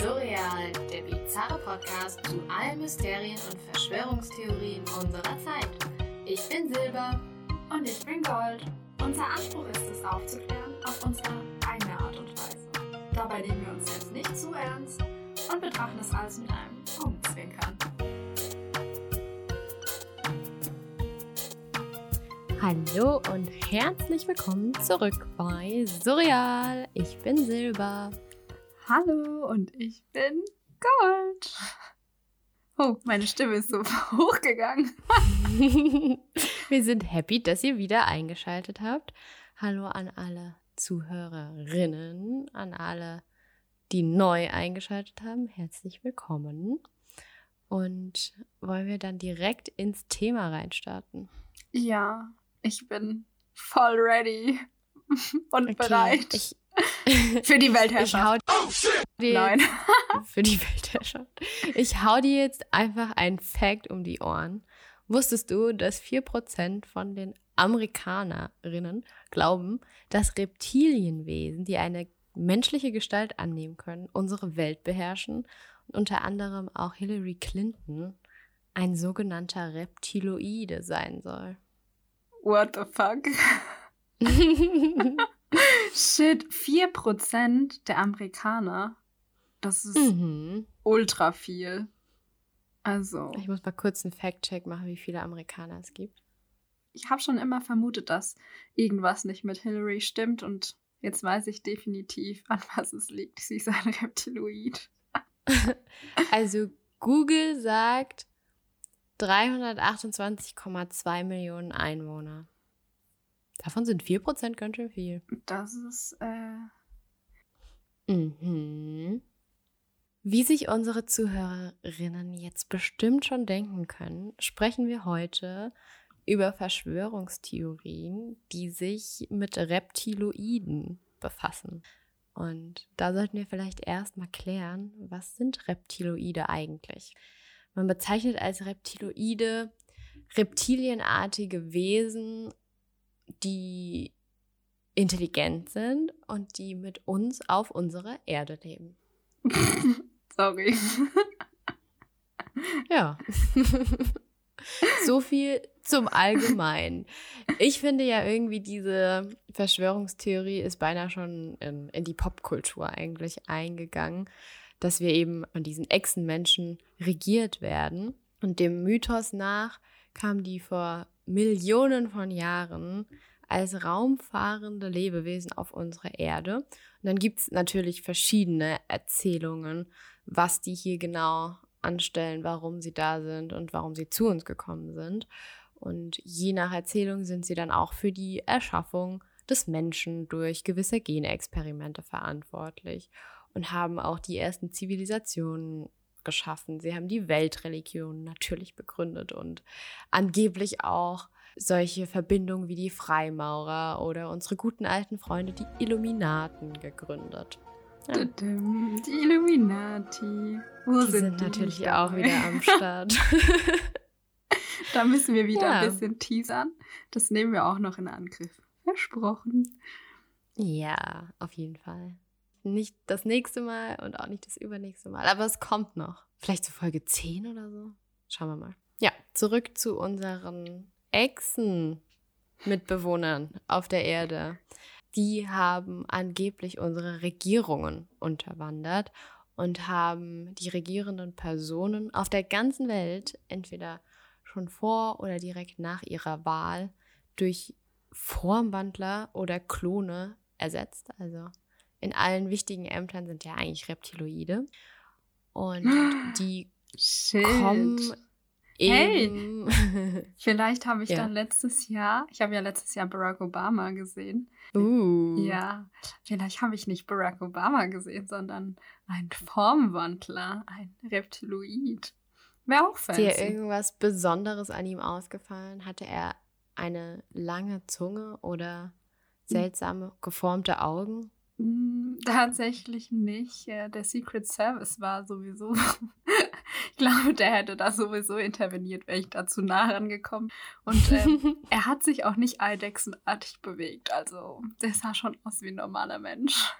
Surreal, der bizarre Podcast zu allen Mysterien und Verschwörungstheorien unserer Zeit. Ich bin Silber. Und ich bin Gold. Unser Anspruch ist es, aufzuklären auf unsere eigene Art und Weise. Dabei nehmen wir uns selbst nicht zu ernst und betrachten es alles mit einem Augenzwinkern. Hallo und herzlich willkommen zurück bei Surreal. Ich bin Silber. Hallo und ich bin Gold. Oh, meine Stimme ist so hochgegangen. Wir sind happy, dass ihr wieder eingeschaltet habt. Hallo an alle Zuhörerinnen, an alle, die neu eingeschaltet haben. Herzlich willkommen. Und wollen wir dann direkt ins Thema reinstarten? Ja, ich bin voll ready und Okay, bereit Ich, für die Weltherrschaft. hau dir Nein. für die Weltherrschaft. Ich hau dir jetzt einfach ein Fact um die Ohren. Wusstest du, dass 4% von den Amerikanerinnen glauben, dass Reptilienwesen, die eine menschliche Gestalt annehmen können, unsere Welt beherrschen und unter anderem auch Hillary Clinton ein sogenannter Reptiloide sein soll? What the fuck? Shit, 4% der Amerikaner. Das ist mhm. ultra viel. Also, Ich muss mal kurz einen Fact-Check machen, wie viele Amerikaner es gibt. ich habe schon immer vermutet, dass irgendwas nicht mit Hillary stimmt und jetzt weiß ich definitiv, an was es liegt. Sie ist ein Reptiloid. Also Google sagt 328,2 Millionen Einwohner. Davon sind 4% ganz schön viel. Das ist, äh, Mhm. Wie sich unsere Zuhörerinnen jetzt bestimmt schon denken können, sprechen wir heute über Verschwörungstheorien, die sich mit Reptiloiden befassen. Und da sollten wir vielleicht erstmal klären, was sind Reptiloide eigentlich? Man bezeichnet als Reptiloide reptilienartige Wesen, die intelligent sind und die mit uns auf unserer Erde leben. sorry. Ja. so viel zum Allgemeinen. Ich finde ja irgendwie, diese Verschwörungstheorie ist beinahe schon in, in die Popkultur eigentlich eingegangen, dass wir eben von diesen Echsenmenschen regiert werden. Und dem Mythos nach kam die vor Millionen von Jahren als raumfahrende Lebewesen auf unsere Erde. Und dann gibt es natürlich verschiedene Erzählungen, was die hier genau anstellen, warum sie da sind und warum sie zu uns gekommen sind. Und je nach Erzählung sind sie dann auch für die Erschaffung des Menschen durch gewisse Genexperimente verantwortlich und haben auch die ersten Zivilisationen geschaffen. Sie haben die Weltreligion natürlich begründet und angeblich auch solche Verbindungen wie die Freimaurer oder unsere guten alten Freunde, die Illuminaten, gegründet. Ja. Die Illuminati. Wo Die sind natürlich dabei? auch wieder am Start. Da müssen wir wieder Ja. ein bisschen teasern. Das nehmen wir auch noch in Angriff. Versprochen. ja, auf jeden Fall. Nicht das nächste Mal und auch nicht das übernächste Mal, aber es kommt noch. Vielleicht zu Folge 10 oder so. Schauen wir mal. Ja, zurück zu unseren Echsen-Mitbewohnern auf der Erde. Die haben angeblich unsere Regierungen unterwandert und haben die regierenden Personen auf der ganzen Welt entweder schon vor oder direkt nach ihrer Wahl durch Formwandler oder Klone ersetzt. Also in allen wichtigen Ämtern sind ja eigentlich Reptiloide. Und die Shit. kommen Hey. Vielleicht habe ich Ja. dann letztes Jahr, ich habe ja letztes Jahr Barack Obama gesehen. uh. Ja, vielleicht habe ich nicht Barack Obama gesehen, sondern einen Formwandler, ein Reptiloid. Wäre auch Ist dir fancy. irgendwas Besonderes an ihm ausgefallen? Hatte er eine lange Zunge oder seltsame geformte Augen? Mm, Tatsächlich nicht. Äh, Der Secret Service war sowieso Ich glaube, der hätte da sowieso interveniert, wäre ich da zu nah rangekommen. Und ähm, er hat sich auch nicht eidechsenartig bewegt. Also, der sah schon aus wie ein normaler Mensch.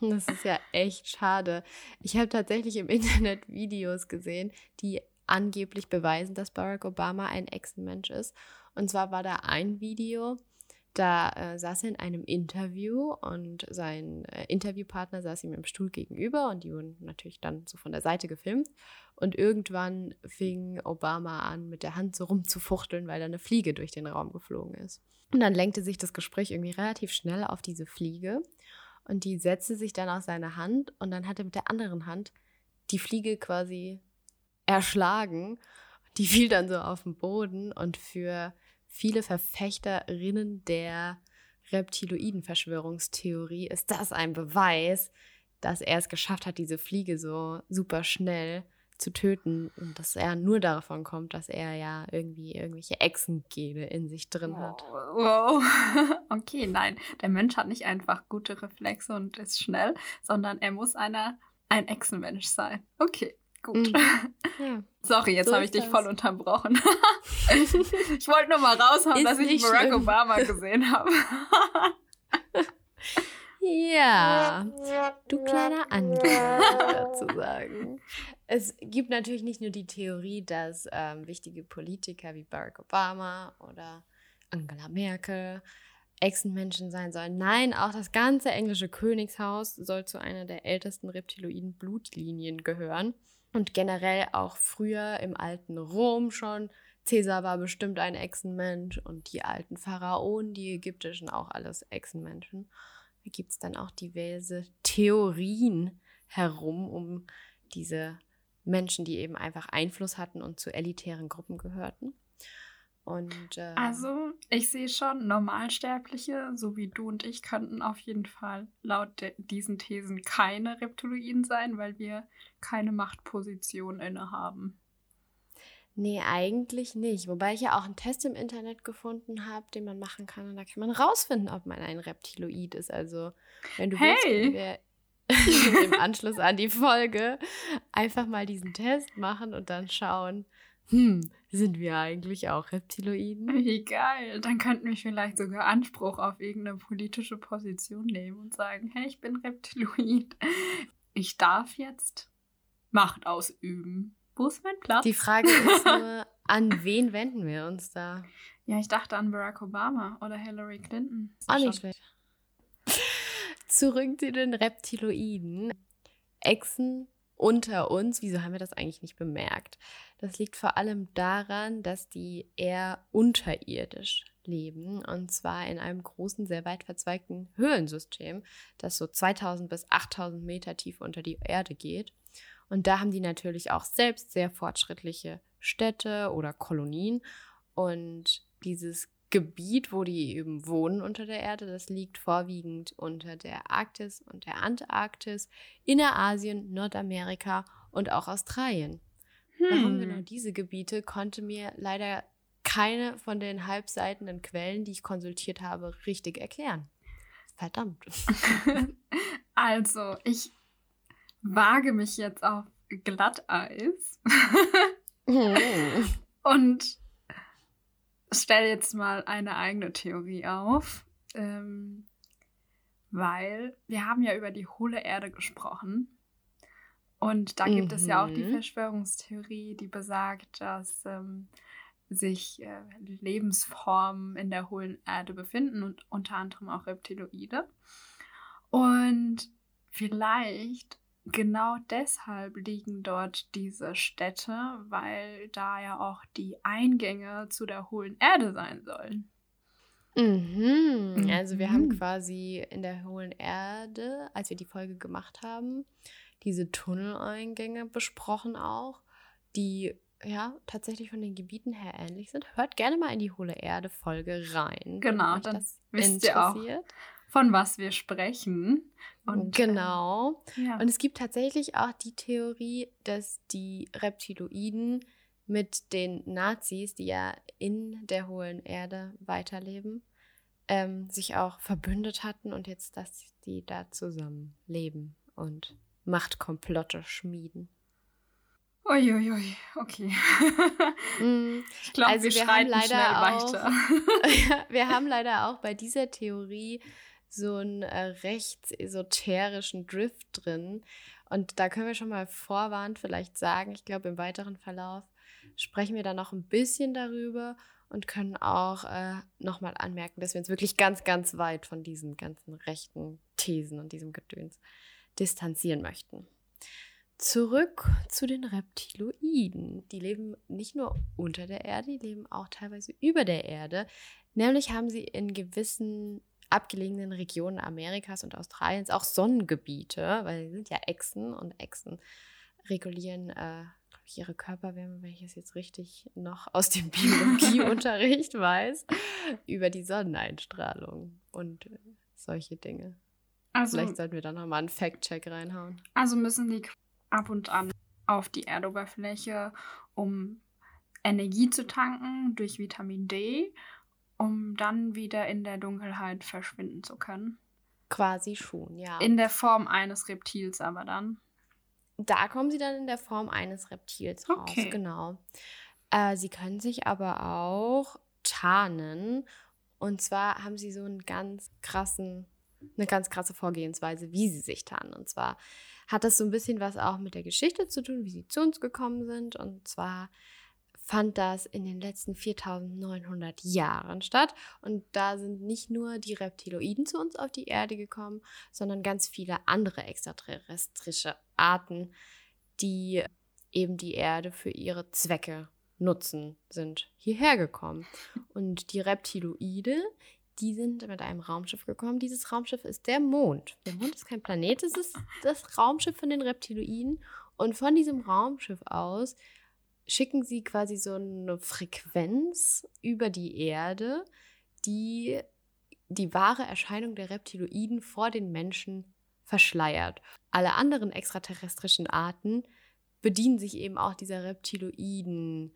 Das ist ja echt schade. Ich habe tatsächlich im Internet Videos gesehen, die angeblich beweisen, dass Barack Obama ein Echsenmensch ist. Und zwar war da ein Video, da äh, saß er in einem Interview und sein äh, Interviewpartner saß ihm im Stuhl gegenüber und die wurden natürlich dann so von der Seite gefilmt. Und irgendwann fing Obama an, mit der Hand so rumzufuchteln, weil da eine Fliege durch den Raum geflogen ist. Und dann lenkte sich das Gespräch irgendwie relativ schnell auf diese Fliege und die setzte sich dann aus seiner Hand und dann hat er mit der anderen Hand die Fliege quasi erschlagen. Die fiel dann so auf den Boden und für viele Verfechterinnen der Reptiloiden-Verschwörungstheorie ist das ein Beweis, dass er es geschafft hat, diese Fliege so super schnell zu töten und dass er nur davon kommt, dass er ja irgendwie irgendwelche Echsengene in sich drin hat. Wow. Okay, nein, der Mensch hat nicht einfach gute Reflexe und ist schnell, sondern er muss einer ein Echsenmensch sein. Okay. Gut. Mhm. Ja. Sorry, jetzt so habe ich dich das. voll unterbrochen. ich wollte nur mal raushauen, ist dass ich Barack schlimm. Obama gesehen habe. ja, du kleiner Angeber, sozusagen. Es gibt natürlich nicht nur die Theorie, dass ähm, wichtige Politiker wie Barack Obama oder Angela Merkel Echsenmenschen sein sollen. Nein, auch das ganze englische Königshaus soll zu einer der ältesten reptiloiden Blutlinien gehören. Und generell auch früher im alten Rom schon. Cäsar war bestimmt ein Echsenmensch und die alten Pharaonen, die ägyptischen, auch alles Echsenmenschen. Da gibt es dann auch diverse Theorien herum um diese Menschen, die eben einfach Einfluss hatten und zu elitären Gruppen gehörten. Und, äh, also, ich sehe schon, Normalsterbliche, so wie du und ich, könnten auf jeden Fall laut diesen Thesen keine Reptiloiden sein, weil wir keine Machtposition innehaben. Nee, eigentlich nicht. Wobei ich ja auch einen Test im Internet gefunden habe, den man machen kann. Und da kann man rausfinden, ob man ein Reptiloid ist. Also, wenn du hey. willst, wir im Anschluss an die Folge einfach mal diesen Test machen und dann schauen, hm, sind wir eigentlich auch Reptiloiden? Wie geil. Dann könnten wir vielleicht sogar Anspruch auf irgendeine politische Position nehmen und sagen, hey, ich bin Reptiloid. Ich darf jetzt Macht ausüben. Wo ist mein Platz? Die Frage ist nur, an wen wenden wir uns da? Ja, ich dachte an Barack Obama oder Hillary Clinton. Auch nicht schlecht. Zurück zu den Reptiloiden. Echsen unter uns. Wieso haben wir das eigentlich nicht bemerkt? Das liegt vor allem daran, dass die eher unterirdisch leben und zwar in einem großen, sehr weit verzweigten Höhlensystem, das so 2000 bis 8000 Meter tief unter die Erde geht. Und da haben die natürlich auch selbst sehr fortschrittliche Städte oder Kolonien und dieses Gebiet, wo die eben wohnen unter der Erde, das liegt vorwiegend unter der Arktis und der Antarktis, Innerasien, Nordamerika und auch Australien. Hm. Warum genau diese Gebiete, konnte mir leider keine von den halbseitenden Quellen, die ich konsultiert habe, richtig erklären. Verdammt. also, ich wage mich jetzt auf Glatteis hm. und stelle jetzt mal eine eigene Theorie auf, ähm, weil wir haben ja über die hohle Erde gesprochen. Und da gibt mhm. es ja auch die mhm. Verschwörungstheorie, die besagt, dass ähm, sich äh, Lebensformen in der hohlen Erde befinden und unter anderem auch Reptiloide. Und vielleicht genau deshalb liegen dort diese Städte, weil da ja auch die Eingänge zu der hohlen Erde sein sollen. Mhm. Also wir haben mhm. quasi in der hohlen Erde, als wir die Folge gemacht haben, diese Tunneleingänge besprochen auch, die ja tatsächlich von den Gebieten her ähnlich sind. Hört gerne mal in die hohle Erde Folge rein. Genau, dann wisst ihr auch, von was wir sprechen. Und, genau. Äh, ja. Und es gibt tatsächlich auch die Theorie, dass die Reptiloiden mit den Nazis, die ja in der hohlen Erde weiterleben, ähm, sich auch verbündet hatten und jetzt, dass die da zusammen leben und Machtkomplotte schmieden. Uiuiui, okay. Mm, ich glaube, also wir, wir schreiten leider schnell auch, weiter. wir haben leider auch bei dieser Theorie so einen äh, recht esoterischen Drift drin. Und da können wir schon mal vorwarnt vielleicht sagen, ich glaube, im weiteren Verlauf sprechen wir dann noch ein bisschen darüber und können auch äh, nochmal anmerken, dass wir uns wirklich ganz, ganz weit von diesen ganzen rechten Thesen und diesem Gedöns distanzieren möchten. Zurück zu den Reptiloiden. Die leben nicht nur unter der Erde, die leben auch teilweise über der Erde. Nämlich haben sie in gewissen abgelegenen Regionen Amerikas und Australiens auch Sonnengebiete, weil sie sind ja Echsen und Echsen regulieren äh, ihre Körperwärme, wenn ich es jetzt richtig noch aus dem Biologieunterricht weiß, über die Sonneneinstrahlung und solche Dinge. Also, Vielleicht sollten wir da nochmal einen Fact-Check reinhauen. Also müssen die ab und an auf die Erdoberfläche, um Energie zu tanken durch Vitamin D, um dann wieder in der Dunkelheit verschwinden zu können. Quasi schon, ja. In der Form eines Reptils aber dann. Da kommen sie dann in der Form eines Reptils raus, okay. genau. Äh, sie können sich aber auch tarnen. Und zwar haben sie so einen ganz krassen, eine ganz krasse Vorgehensweise, wie sie sich tarnen. Und zwar hat das so ein bisschen was auch mit der Geschichte zu tun, wie sie zu uns gekommen sind. Und zwar fand das in den letzten 4900 Jahren statt. Und da sind nicht nur die Reptiloiden zu uns auf die Erde gekommen, sondern ganz viele andere extraterrestrische Arten, die eben die Erde für ihre Zwecke nutzen, sind hierher gekommen. Und die Reptiloide, die sind mit einem Raumschiff gekommen. Dieses Raumschiff ist der Mond. Der Mond ist kein Planet, es ist das Raumschiff von den Reptiloiden. Und von diesem Raumschiff aus schicken sie quasi so eine Frequenz über die Erde, die die wahre Erscheinung der Reptiloiden vor den Menschen verschleiert. Alle anderen extraterrestrischen Arten bedienen sich eben auch dieser Reptiloiden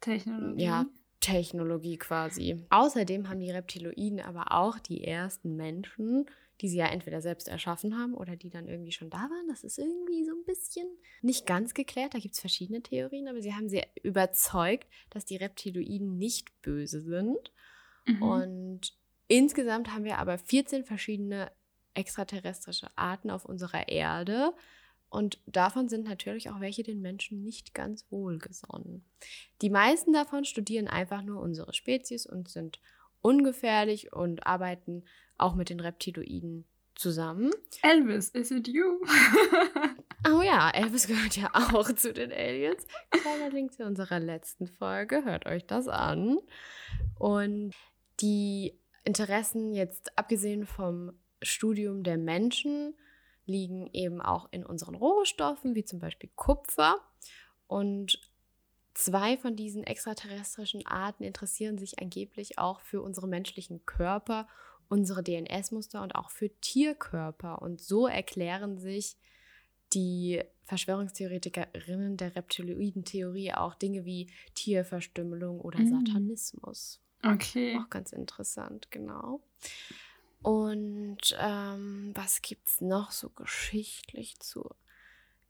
Technologie. Ja, Technologie quasi. Außerdem haben die Reptiloiden aber auch die ersten Menschen die sie ja entweder selbst erschaffen haben oder die dann irgendwie schon da waren. Das ist irgendwie so ein bisschen nicht ganz geklärt. Da gibt es verschiedene Theorien, aber sie haben sie überzeugt, dass die Reptiloiden nicht böse sind. Mhm. Und insgesamt haben wir aber 14 verschiedene extraterrestrische Arten auf unserer Erde. Und davon sind natürlich auch welche den Menschen nicht ganz wohlgesonnen. Die meisten davon studieren einfach nur unsere Spezies und sind ungefährlich und arbeiten auch mit den Reptiloiden zusammen. Elvis, is it you? oh ja, Elvis gehört ja auch zu den Aliens. Kleiner Link zu unserer letzten Folge, hört euch das an. Und die Interessen jetzt abgesehen vom Studium der Menschen liegen eben auch in unseren Rohstoffen, wie zum Beispiel Kupfer. Und Zwei von diesen extraterrestrischen Arten interessieren sich angeblich auch für unsere menschlichen Körper, unsere DNS-Muster und auch für Tierkörper. Und so erklären sich die Verschwörungstheoretikerinnen der Reptiloiden-Theorie auch Dinge wie Tierverstümmelung oder mhm. Satanismus. Okay. Auch ganz interessant, genau. Und ähm, was gibt es noch so geschichtlich zu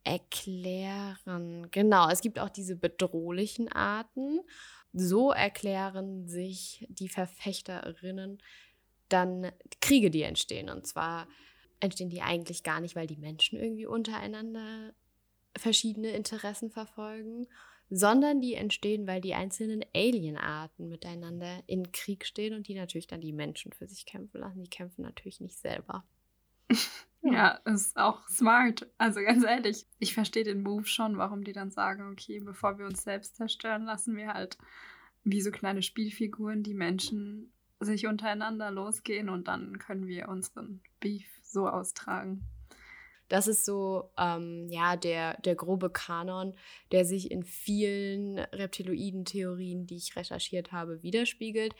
erklären. Genau, es gibt auch diese bedrohlichen Arten. So erklären sich die Verfechterinnen dann Kriege, die entstehen. Und zwar entstehen die eigentlich gar nicht, weil die Menschen irgendwie untereinander verschiedene Interessen verfolgen, sondern die entstehen, weil die einzelnen Alienarten miteinander in Krieg stehen und die natürlich dann die Menschen für sich kämpfen lassen. Die kämpfen natürlich nicht selber. Ja, ist auch smart. Also ganz ehrlich, ich verstehe den Move schon, warum die dann sagen, okay, bevor wir uns selbst zerstören, lassen wir halt wie so kleine Spielfiguren die Menschen sich untereinander losgehen und dann können wir unseren Beef so austragen. Das ist so, ähm, ja, der, der grobe Kanon, der sich in vielen Reptiloiden-Theorien, die ich recherchiert habe, widerspiegelt.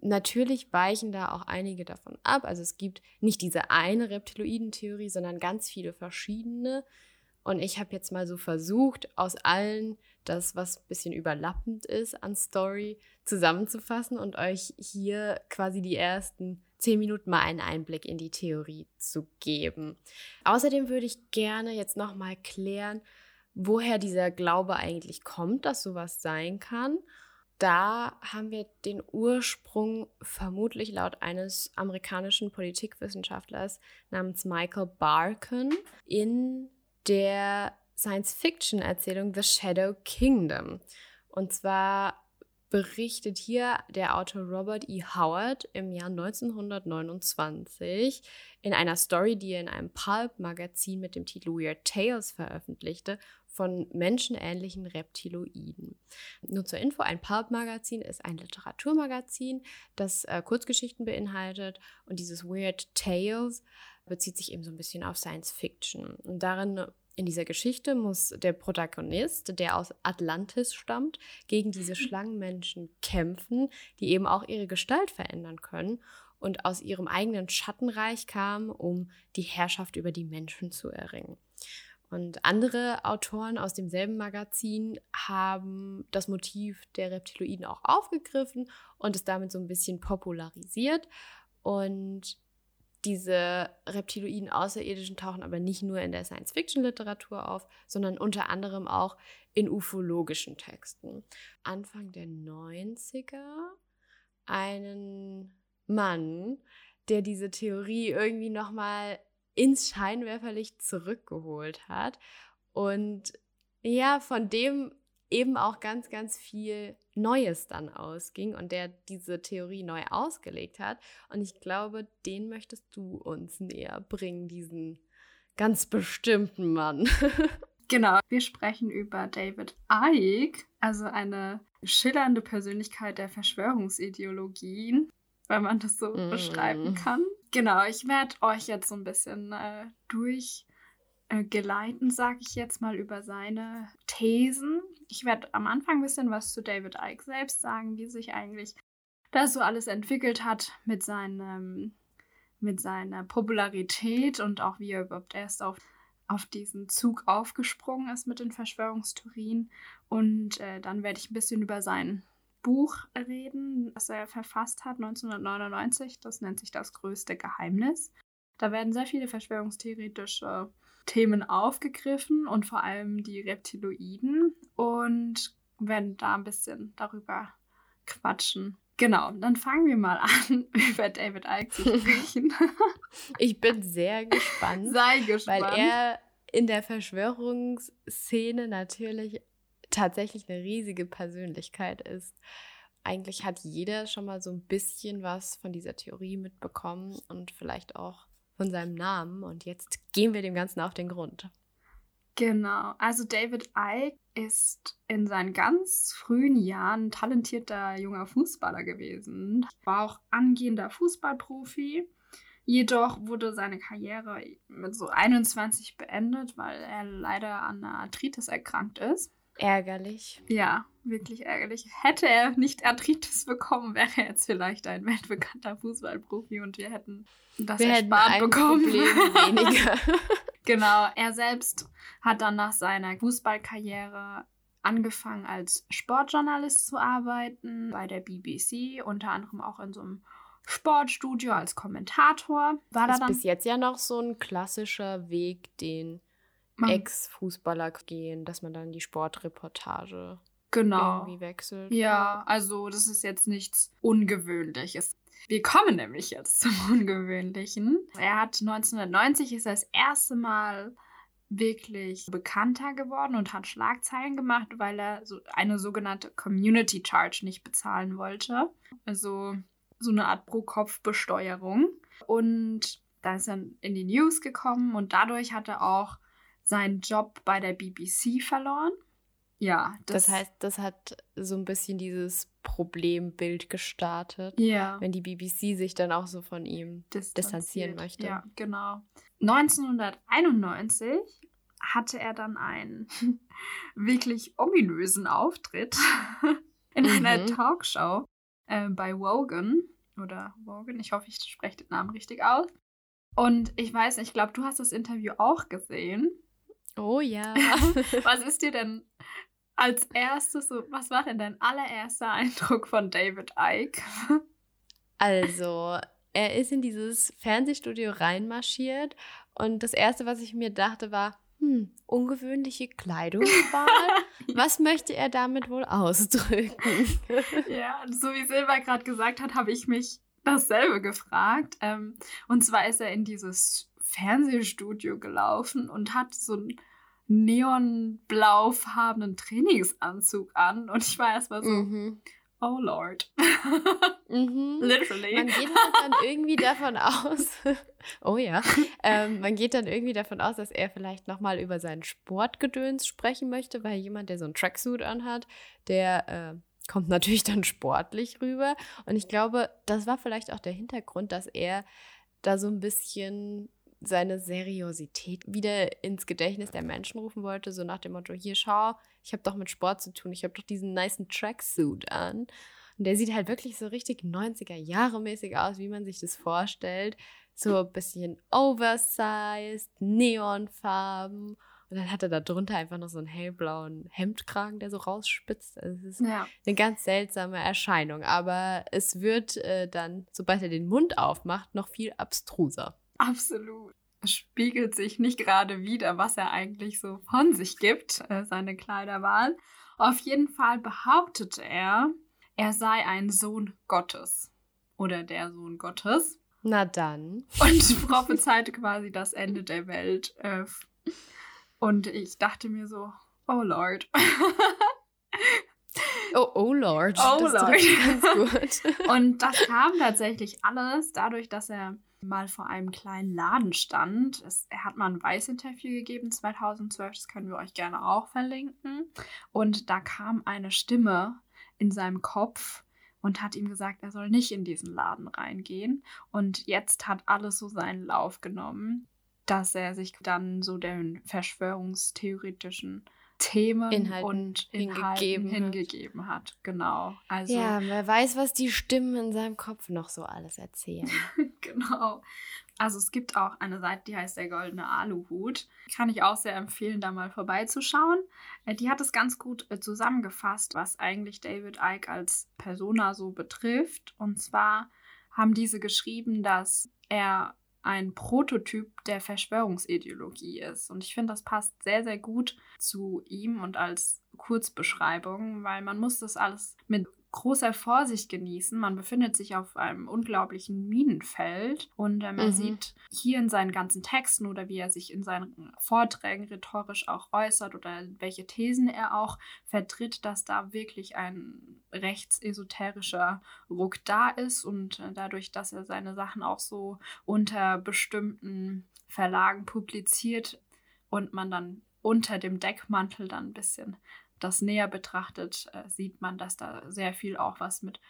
Natürlich weichen da auch einige davon ab. Also es gibt nicht diese eine Reptiloiden-Theorie, sondern ganz viele verschiedene. Und ich habe jetzt mal so versucht, aus allen das, was ein bisschen überlappend ist an Story, zusammenzufassen und euch hier quasi die ersten zehn Minuten mal einen Einblick in die Theorie zu geben. Außerdem würde ich gerne jetzt nochmal klären, woher dieser Glaube eigentlich kommt, dass sowas sein kann. Da haben wir den Ursprung vermutlich laut eines amerikanischen Politikwissenschaftlers namens Michael Barkin in der Science-Fiction-Erzählung The Shadow Kingdom. Und zwar berichtet hier der Autor Robert E. Howard im Jahr 1929 in einer Story, die er in einem Pulp-Magazin mit dem Titel Weird Tales veröffentlichte, von menschenähnlichen Reptiloiden. Nur zur Info, ein Pulp-Magazin ist ein Literaturmagazin, das äh, Kurzgeschichten beinhaltet und dieses Weird Tales bezieht sich eben so ein bisschen auf Science Fiction. Und darin in dieser Geschichte muss der Protagonist, der aus Atlantis stammt, gegen diese Schlangenmenschen kämpfen, die eben auch ihre Gestalt verändern können und aus ihrem eigenen Schattenreich kamen, um die Herrschaft über die Menschen zu erringen. Und andere Autoren aus demselben Magazin haben das Motiv der Reptiloiden auch aufgegriffen und es damit so ein bisschen popularisiert. Und diese reptiloiden Außerirdischen tauchen aber nicht nur in der Science-Fiction-Literatur auf, sondern unter anderem auch in ufologischen Texten. Anfang der 90er einen Mann, der diese Theorie irgendwie nochmal ins Scheinwerferlicht zurückgeholt hat und ja, von dem eben auch ganz, ganz viel Neues dann ausging und der diese Theorie neu ausgelegt hat. Und ich glaube, den möchtest du uns näher bringen, diesen ganz bestimmten Mann. genau, wir sprechen über David Icke, also eine schillernde Persönlichkeit der Verschwörungsideologien, wenn man das so mm. beschreiben kann. Genau, ich werde euch jetzt so ein bisschen äh, durch geleiten, sage ich jetzt mal, über seine Thesen. Ich werde am Anfang ein bisschen was zu David Icke selbst sagen, wie sich eigentlich das so alles entwickelt hat mit seinem mit seiner Popularität und auch wie er überhaupt erst auf, auf diesen Zug aufgesprungen ist mit den Verschwörungstheorien. Und äh, dann werde ich ein bisschen über sein Buch reden, das er verfasst hat 1999. Das nennt sich Das größte Geheimnis. Da werden sehr viele verschwörungstheoretische Themen aufgegriffen und vor allem die Reptiloiden und werden da ein bisschen darüber quatschen. Genau, dann fangen wir mal an, über David Icke zu sprechen. ich bin sehr gespannt. Sei gespannt. Weil er in der Verschwörungsszene natürlich tatsächlich eine riesige Persönlichkeit ist. Eigentlich hat jeder schon mal so ein bisschen was von dieser Theorie mitbekommen und vielleicht auch von seinem Namen. Und jetzt gehen wir dem Ganzen auf den Grund. Genau, also David Icke ist in seinen ganz frühen Jahren talentierter junger Fußballer gewesen, war auch angehender Fußballprofi. Jedoch wurde seine Karriere mit so 21 beendet, weil er leider an Arthritis erkrankt ist. Ärgerlich. Ja, wirklich ärgerlich. Hätte er nicht Arthritis bekommen, wäre er jetzt vielleicht ein weltbekannter Fußballprofi und wir hätten das wir erspart hätten ein bekommen. Problem weniger. genau, er selbst hat dann nach seiner Fußballkarriere angefangen als Sportjournalist zu arbeiten bei der BBC, unter anderem auch in so einem Sportstudio als Kommentator. War das ist bis jetzt ja noch so ein klassischer Weg, den Ex-Fußballer gehen, dass man dann die Sportreportage genau. irgendwie wechselt. Ja, also das ist jetzt nichts Ungewöhnliches. Wir kommen nämlich jetzt zum Ungewöhnlichen. Er hat 1990 ist das erste Mal wirklich bekannter geworden und hat Schlagzeilen gemacht, weil er so eine sogenannte Community Charge nicht bezahlen wollte. Also so eine Art Pro-Kopf-Besteuerung. Und da ist er in die News gekommen und dadurch hat er auch seinen Job bei der BBC verloren. Ja, das, das, heißt, das hat so ein bisschen dieses Problembild gestartet. Ja. Wenn die BBC sich dann auch so von ihm distanzieren möchte. Ja, genau. 1991 hatte er dann einen wirklich ominösen Auftritt in mhm. einer Talkshow äh, bei Wogan oder Wogan, ich hoffe, ich spreche den Namen richtig aus. Und ich weiß nicht, ich glaube, du hast das Interview auch gesehen. Oh ja. was ist dir denn als erstes so, was war denn dein allererster Eindruck von David Icke? also, er ist in dieses Fernsehstudio reinmarschiert und das erste, was ich mir dachte, war, hm, ungewöhnliche Kleidungswahl. Was möchte er damit wohl ausdrücken? ja, so wie Silber gerade gesagt hat, habe ich mich dasselbe gefragt. Ähm, und zwar ist er in dieses Fernsehstudio gelaufen und hat so einen neonblaufarbenen Trainingsanzug an. Und ich war erstmal so, mhm. oh Lord. mhm. Literally. Man geht halt dann irgendwie davon aus, oh ja, ähm, man geht dann irgendwie davon aus, dass er vielleicht nochmal über seinen Sportgedöns sprechen möchte, weil jemand, der so einen Tracksuit anhat, der äh, kommt natürlich dann sportlich rüber. Und ich glaube, das war vielleicht auch der Hintergrund, dass er da so ein bisschen seine Seriosität wieder ins Gedächtnis der Menschen rufen wollte, so nach dem Motto, hier schau, ich habe doch mit Sport zu tun, ich habe doch diesen niceen Tracksuit an. Und der sieht halt wirklich so richtig 90er Jahre mäßig aus, wie man sich das vorstellt. So ein bisschen oversized, Neonfarben. Und dann hat er da drunter einfach noch so einen hellblauen Hemdkragen, der so rausspitzt. Also es ist ja. eine ganz seltsame Erscheinung. Aber es wird äh, dann, sobald er den Mund aufmacht, noch viel abstruser. Absolut. Es spiegelt sich nicht gerade wieder, was er eigentlich so von sich gibt, äh, seine Kleiderwahl. Auf jeden Fall behauptete er, er sei ein Sohn Gottes. Oder der Sohn Gottes. Na dann. Und prophezeite quasi das Ende der Welt. Äh, und ich dachte mir so, oh Lord. Oh, oh Lord. Oh das Lord. Ganz gut. Und das kam tatsächlich alles dadurch, dass er mal vor einem kleinen Laden stand. Es, er hat mal ein Weiß-Interview gegeben 2012, das können wir euch gerne auch verlinken. Und da kam eine Stimme in seinem Kopf und hat ihm gesagt, er soll nicht in diesen Laden reingehen. Und jetzt hat alles so seinen Lauf genommen dass er sich dann so den verschwörungstheoretischen Themen Inhalten und Inhalten hingegeben, hingegeben hat. Genau. Also, ja, wer weiß, was die Stimmen in seinem Kopf noch so alles erzählen. genau. Also es gibt auch eine Seite, die heißt der goldene Aluhut. Kann ich auch sehr empfehlen, da mal vorbeizuschauen. Äh, die hat es ganz gut äh, zusammengefasst, was eigentlich David Icke als Persona so betrifft. Und zwar haben diese geschrieben, dass er ein Prototyp der Verschwörungsideologie ist. Und ich finde, das passt sehr, sehr gut zu ihm und als Kurzbeschreibung, weil man muss das alles mit großer Vorsicht genießen. Man befindet sich auf einem unglaublichen Minenfeld und äh, man mhm. sieht hier in seinen ganzen Texten oder wie er sich in seinen Vorträgen rhetorisch auch äußert oder welche Thesen er auch vertritt, dass da wirklich ein rechtsesoterischer Ruck da ist und äh, dadurch, dass er seine Sachen auch so unter bestimmten Verlagen publiziert und man dann unter dem Deckmantel dann ein bisschen das näher betrachtet, äh, sieht man, dass da sehr viel auch was mit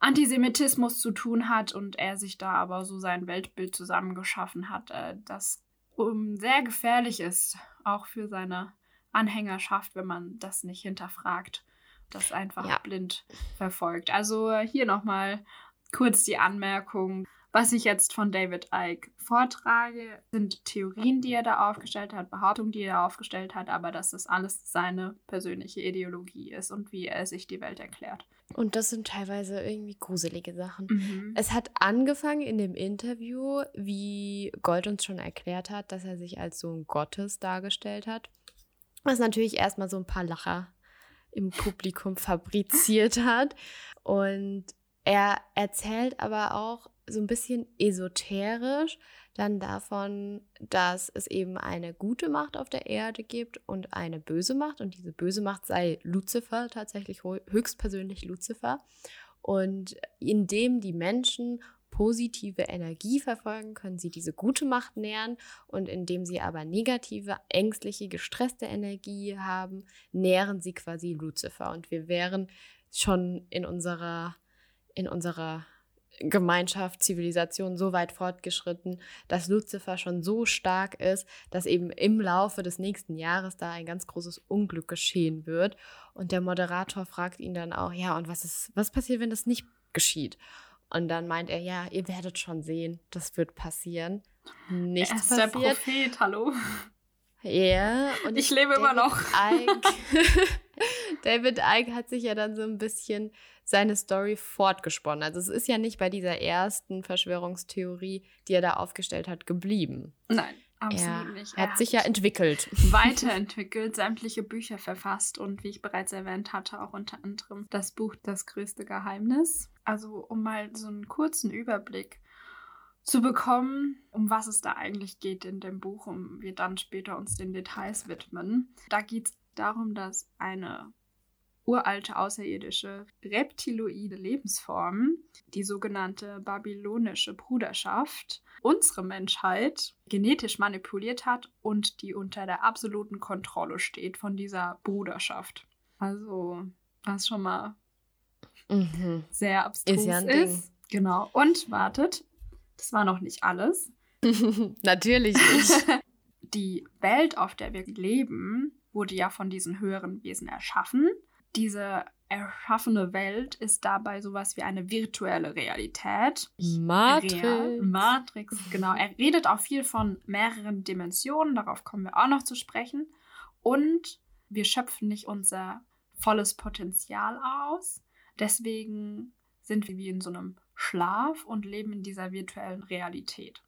Antisemitismus zu tun hat und er sich da aber so sein Weltbild zusammengeschaffen hat, äh, das um, sehr gefährlich ist, auch für seine Anhängerschaft, wenn man das nicht hinterfragt, das einfach ja. blind verfolgt. Also äh, hier nochmal kurz die Anmerkung. Was ich jetzt von David Icke vortrage, sind Theorien, die er da aufgestellt hat, Behauptungen, die er aufgestellt hat, aber dass das alles seine persönliche Ideologie ist und wie er sich die Welt erklärt. Und das sind teilweise irgendwie gruselige Sachen. Mhm. Es hat angefangen in dem Interview, wie Gold uns schon erklärt hat, dass er sich als Sohn Gottes dargestellt hat. Was natürlich erstmal so ein paar Lacher im Publikum fabriziert hat. Und er erzählt aber auch so ein bisschen esoterisch dann davon, dass es eben eine gute Macht auf der Erde gibt und eine böse Macht. Und diese böse Macht sei Luzifer, tatsächlich höchstpersönlich Luzifer. Und indem die Menschen positive Energie verfolgen, können sie diese gute Macht nähren. Und indem sie aber negative, ängstliche, gestresste Energie haben, nähren sie quasi Luzifer. Und wir wären schon in unserer in unserer Gemeinschaft, Zivilisation so weit fortgeschritten, dass Luzifer schon so stark ist, dass eben im Laufe des nächsten Jahres da ein ganz großes Unglück geschehen wird. Und der Moderator fragt ihn dann auch, ja, und was ist, was passiert, wenn das nicht geschieht? Und dann meint er, ja, ihr werdet schon sehen, das wird passieren. Nichts er ist passiert. der Prophet, hallo. Ja, und ich lebe immer noch. David Icke hat sich ja dann so ein bisschen seine Story fortgesponnen. Also es ist ja nicht bei dieser ersten Verschwörungstheorie, die er da aufgestellt hat, geblieben. Nein. Absolut er nicht. Hat sich ja entwickelt. Weiterentwickelt, sämtliche Bücher verfasst und wie ich bereits erwähnt hatte, auch unter anderem das Buch Das größte Geheimnis. Also um mal so einen kurzen Überblick zu bekommen, um was es da eigentlich geht in dem Buch, um wir dann später uns den Details widmen. Da geht es darum, dass eine uralte außerirdische reptiloide Lebensform, die sogenannte babylonische Bruderschaft, unsere Menschheit genetisch manipuliert hat und die unter der absoluten Kontrolle steht von dieser Bruderschaft. Also, was schon mal mhm. sehr abstrus ist. Ja ist. Genau. Und wartet, das war noch nicht alles. Natürlich nicht. Die Welt, auf der wir leben, wurde ja von diesen höheren Wesen erschaffen. Diese erschaffene Welt ist dabei sowas wie eine virtuelle Realität. Matrix. Real, Matrix, genau. Er redet auch viel von mehreren Dimensionen, darauf kommen wir auch noch zu sprechen. Und wir schöpfen nicht unser volles Potenzial aus. Deswegen sind wir wie in so einem Schlaf und leben in dieser virtuellen Realität.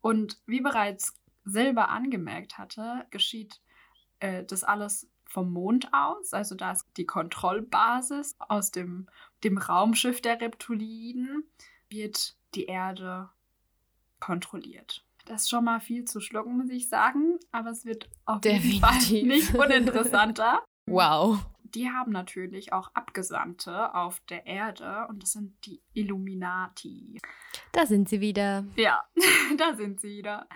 Und wie bereits Silber angemerkt hatte, geschieht äh, das alles vom Mond aus. Also da ist die Kontrollbasis aus dem, dem Raumschiff der Reptiliden, wird die Erde kontrolliert. Das ist schon mal viel zu schlucken, muss ich sagen, aber es wird auf jeden Fall nicht uninteressanter. wow. Die haben natürlich auch Abgesandte auf der Erde und das sind die Illuminati. Da sind sie wieder. Ja, da sind sie wieder.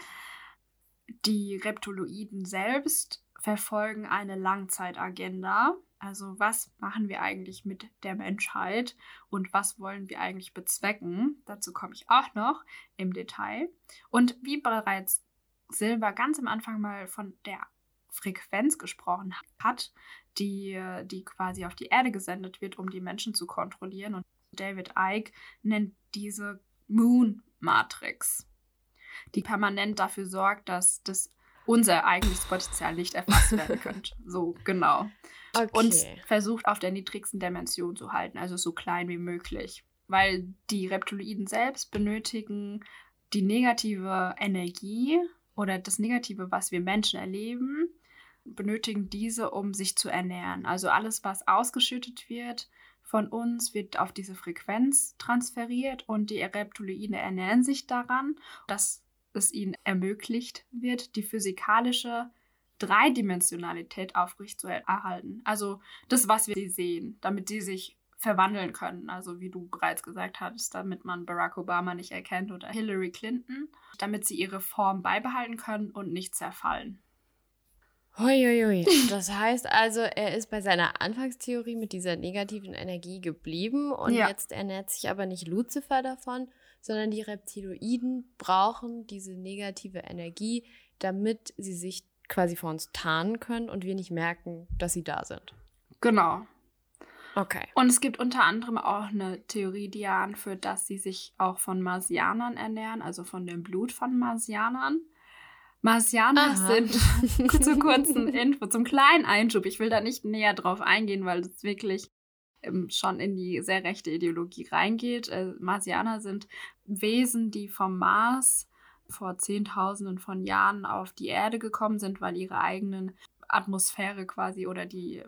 Die Reptiloiden selbst verfolgen eine Langzeitagenda. Also was machen wir eigentlich mit der Menschheit und was wollen wir eigentlich bezwecken? Dazu komme ich auch noch im Detail. Und wie bereits Silber ganz am Anfang mal von der Frequenz gesprochen hat, die, die quasi auf die Erde gesendet wird, um die Menschen zu kontrollieren. Und David Icke nennt diese Moon Matrix, die permanent dafür sorgt, dass das unser eigentliches Potenzial nicht erfasst werden könnte. So, genau. Okay. Und versucht auf der niedrigsten Dimension zu halten, also so klein wie möglich. Weil die Reptiloiden selbst benötigen die negative Energie oder das Negative, was wir Menschen erleben, benötigen diese, um sich zu ernähren. Also alles, was ausgeschüttet wird von uns, wird auf diese Frequenz transferiert und die Reptiloiden ernähren sich daran. Das es ihnen ermöglicht wird, die physikalische Dreidimensionalität aufrechtzuerhalten. Also das, was wir sehen, damit sie sich verwandeln können. Also wie du bereits gesagt hattest, damit man Barack Obama nicht erkennt oder Hillary Clinton, damit sie ihre Form beibehalten können und nicht zerfallen. Huiuiui. Das heißt also, er ist bei seiner Anfangstheorie mit dieser negativen Energie geblieben und ja. jetzt ernährt sich aber nicht Lucifer davon, sondern die Reptiloiden brauchen diese negative Energie, damit sie sich quasi vor uns tarnen können und wir nicht merken, dass sie da sind. Genau. Okay. Und es gibt unter anderem auch eine Theorie, die ja anführt, dass sie sich auch von Marsianern ernähren, also von dem Blut von Marsianern. Marsianer Aha. sind zu kurzen Info, zum kleinen Einschub. Ich will da nicht näher drauf eingehen, weil es wirklich schon in die sehr rechte Ideologie reingeht. Äh, Marsianer sind Wesen, die vom Mars vor Zehntausenden von Jahren auf die Erde gekommen sind, weil ihre eigenen Atmosphäre quasi oder die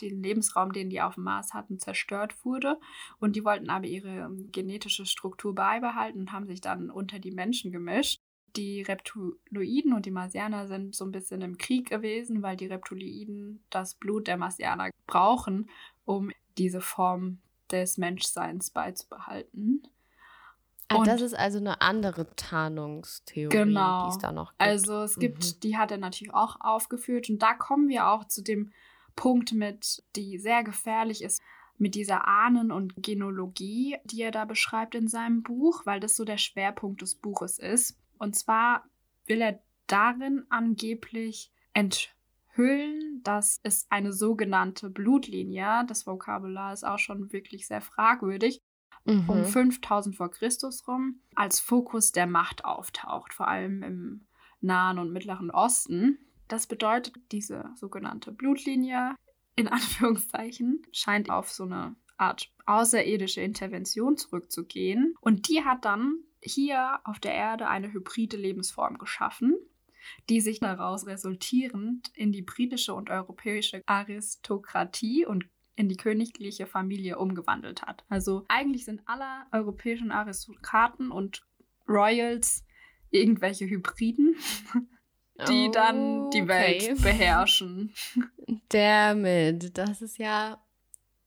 den Lebensraum, den die auf dem Mars hatten, zerstört wurde. Und die wollten aber ihre ähm, genetische Struktur beibehalten und haben sich dann unter die Menschen gemischt. Die Reptiloiden und die Marsianer sind so ein bisschen im Krieg gewesen, weil die Reptiloiden das Blut der Marsianer brauchen, um diese Form des Menschseins beizubehalten. Ah, das ist also eine andere Tarnungstheorie, genau. die es da noch gibt. Also es gibt, mhm. die hat er natürlich auch aufgeführt und da kommen wir auch zu dem Punkt mit, die sehr gefährlich ist, mit dieser Ahnen- und Genologie, die er da beschreibt in seinem Buch, weil das so der Schwerpunkt des Buches ist. Und zwar will er darin angeblich ent Hüllen, dass es eine sogenannte Blutlinie, das Vokabular ist auch schon wirklich sehr fragwürdig, mhm. um 5000 vor Christus rum als Fokus der Macht auftaucht, vor allem im Nahen und Mittleren Osten. Das bedeutet, diese sogenannte Blutlinie, in Anführungszeichen, scheint auf so eine Art außerirdische Intervention zurückzugehen. Und die hat dann hier auf der Erde eine hybride Lebensform geschaffen, die sich daraus resultierend in die britische und europäische Aristokratie und in die königliche Familie umgewandelt hat. Also eigentlich sind alle europäischen Aristokraten und Royals irgendwelche Hybriden, die oh, dann die Welt okay. beherrschen. Damit, das ist ja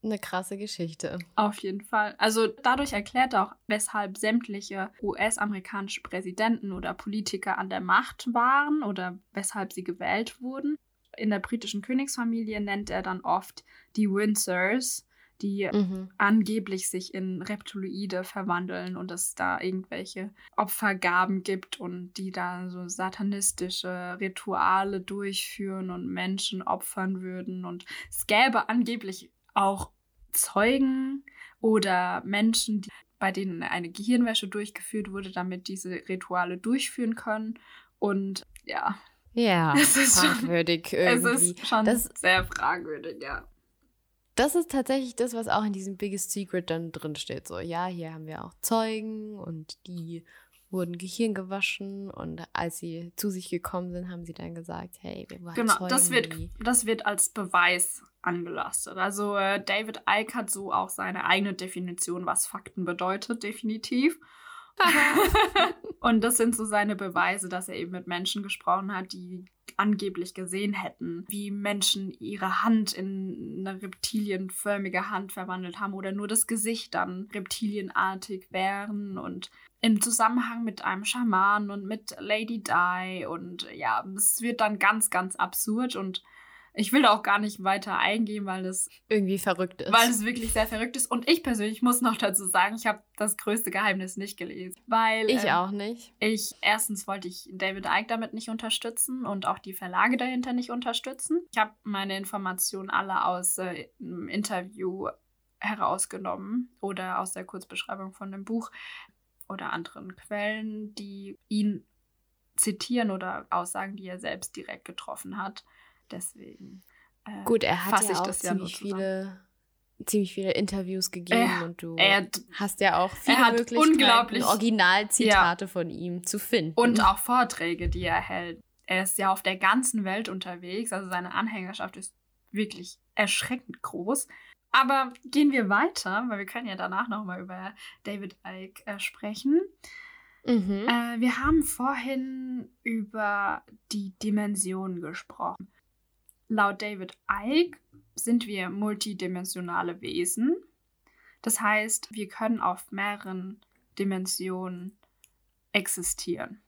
eine krasse Geschichte. Auf jeden Fall. Also dadurch erklärt auch, weshalb sämtliche US-amerikanische Präsidenten oder Politiker an der Macht waren oder weshalb sie gewählt wurden. In der britischen Königsfamilie nennt er dann oft die Windsors, die mhm. angeblich sich in Reptiloide verwandeln und es da irgendwelche Opfergaben gibt und die da so satanistische Rituale durchführen und Menschen opfern würden. Und es gäbe angeblich auch Zeugen oder Menschen, die, bei denen eine Gehirnwäsche durchgeführt wurde, damit diese Rituale durchführen können. Und ja. Ja, es ist fragwürdig schon, irgendwie. Es ist schon das, sehr fragwürdig, ja. Das ist tatsächlich das, was auch in diesem Biggest Secret dann drin steht. So, ja, hier haben wir auch Zeugen und die wurden Gehirn gewaschen und als sie zu sich gekommen sind, haben sie dann gesagt, hey, wir waren Genau, das wird, das wird als Beweis angelastet. Also äh, David Icke hat so auch seine eigene Definition, was Fakten bedeutet, definitiv. und das sind so seine Beweise, dass er eben mit Menschen gesprochen hat, die angeblich gesehen hätten, wie Menschen ihre Hand in eine reptilienförmige Hand verwandelt haben oder nur das Gesicht dann reptilienartig wären und im Zusammenhang mit einem Schaman und mit Lady Di und ja, es wird dann ganz, ganz absurd und ich will da auch gar nicht weiter eingehen, weil es irgendwie verrückt ist. Weil es wirklich sehr verrückt ist. Und ich persönlich muss noch dazu sagen, ich habe das größte Geheimnis nicht gelesen. Weil. Ich ähm, auch nicht. Ich, erstens wollte ich David Icke damit nicht unterstützen und auch die Verlage dahinter nicht unterstützen. Ich habe meine Informationen alle aus äh, einem Interview herausgenommen oder aus der Kurzbeschreibung von dem Buch oder anderen Quellen, die ihn zitieren oder Aussagen, die er selbst direkt getroffen hat. Deswegen. Äh, Gut, er hat ja auch ziemlich ja viele ziemlich viele Interviews gegeben er, und du er, hast ja auch viele er Möglichkeiten, Originalzitate ja. von ihm zu finden. Und auch Vorträge, die er hält. Er ist ja auf der ganzen Welt unterwegs, also seine Anhängerschaft ist wirklich erschreckend groß. Aber gehen wir weiter, weil wir können ja danach nochmal über David Icke äh, sprechen. Mhm. Äh, wir haben vorhin über die Dimensionen gesprochen. Laut David Icke sind wir multidimensionale Wesen. Das heißt, wir können auf mehreren Dimensionen existieren.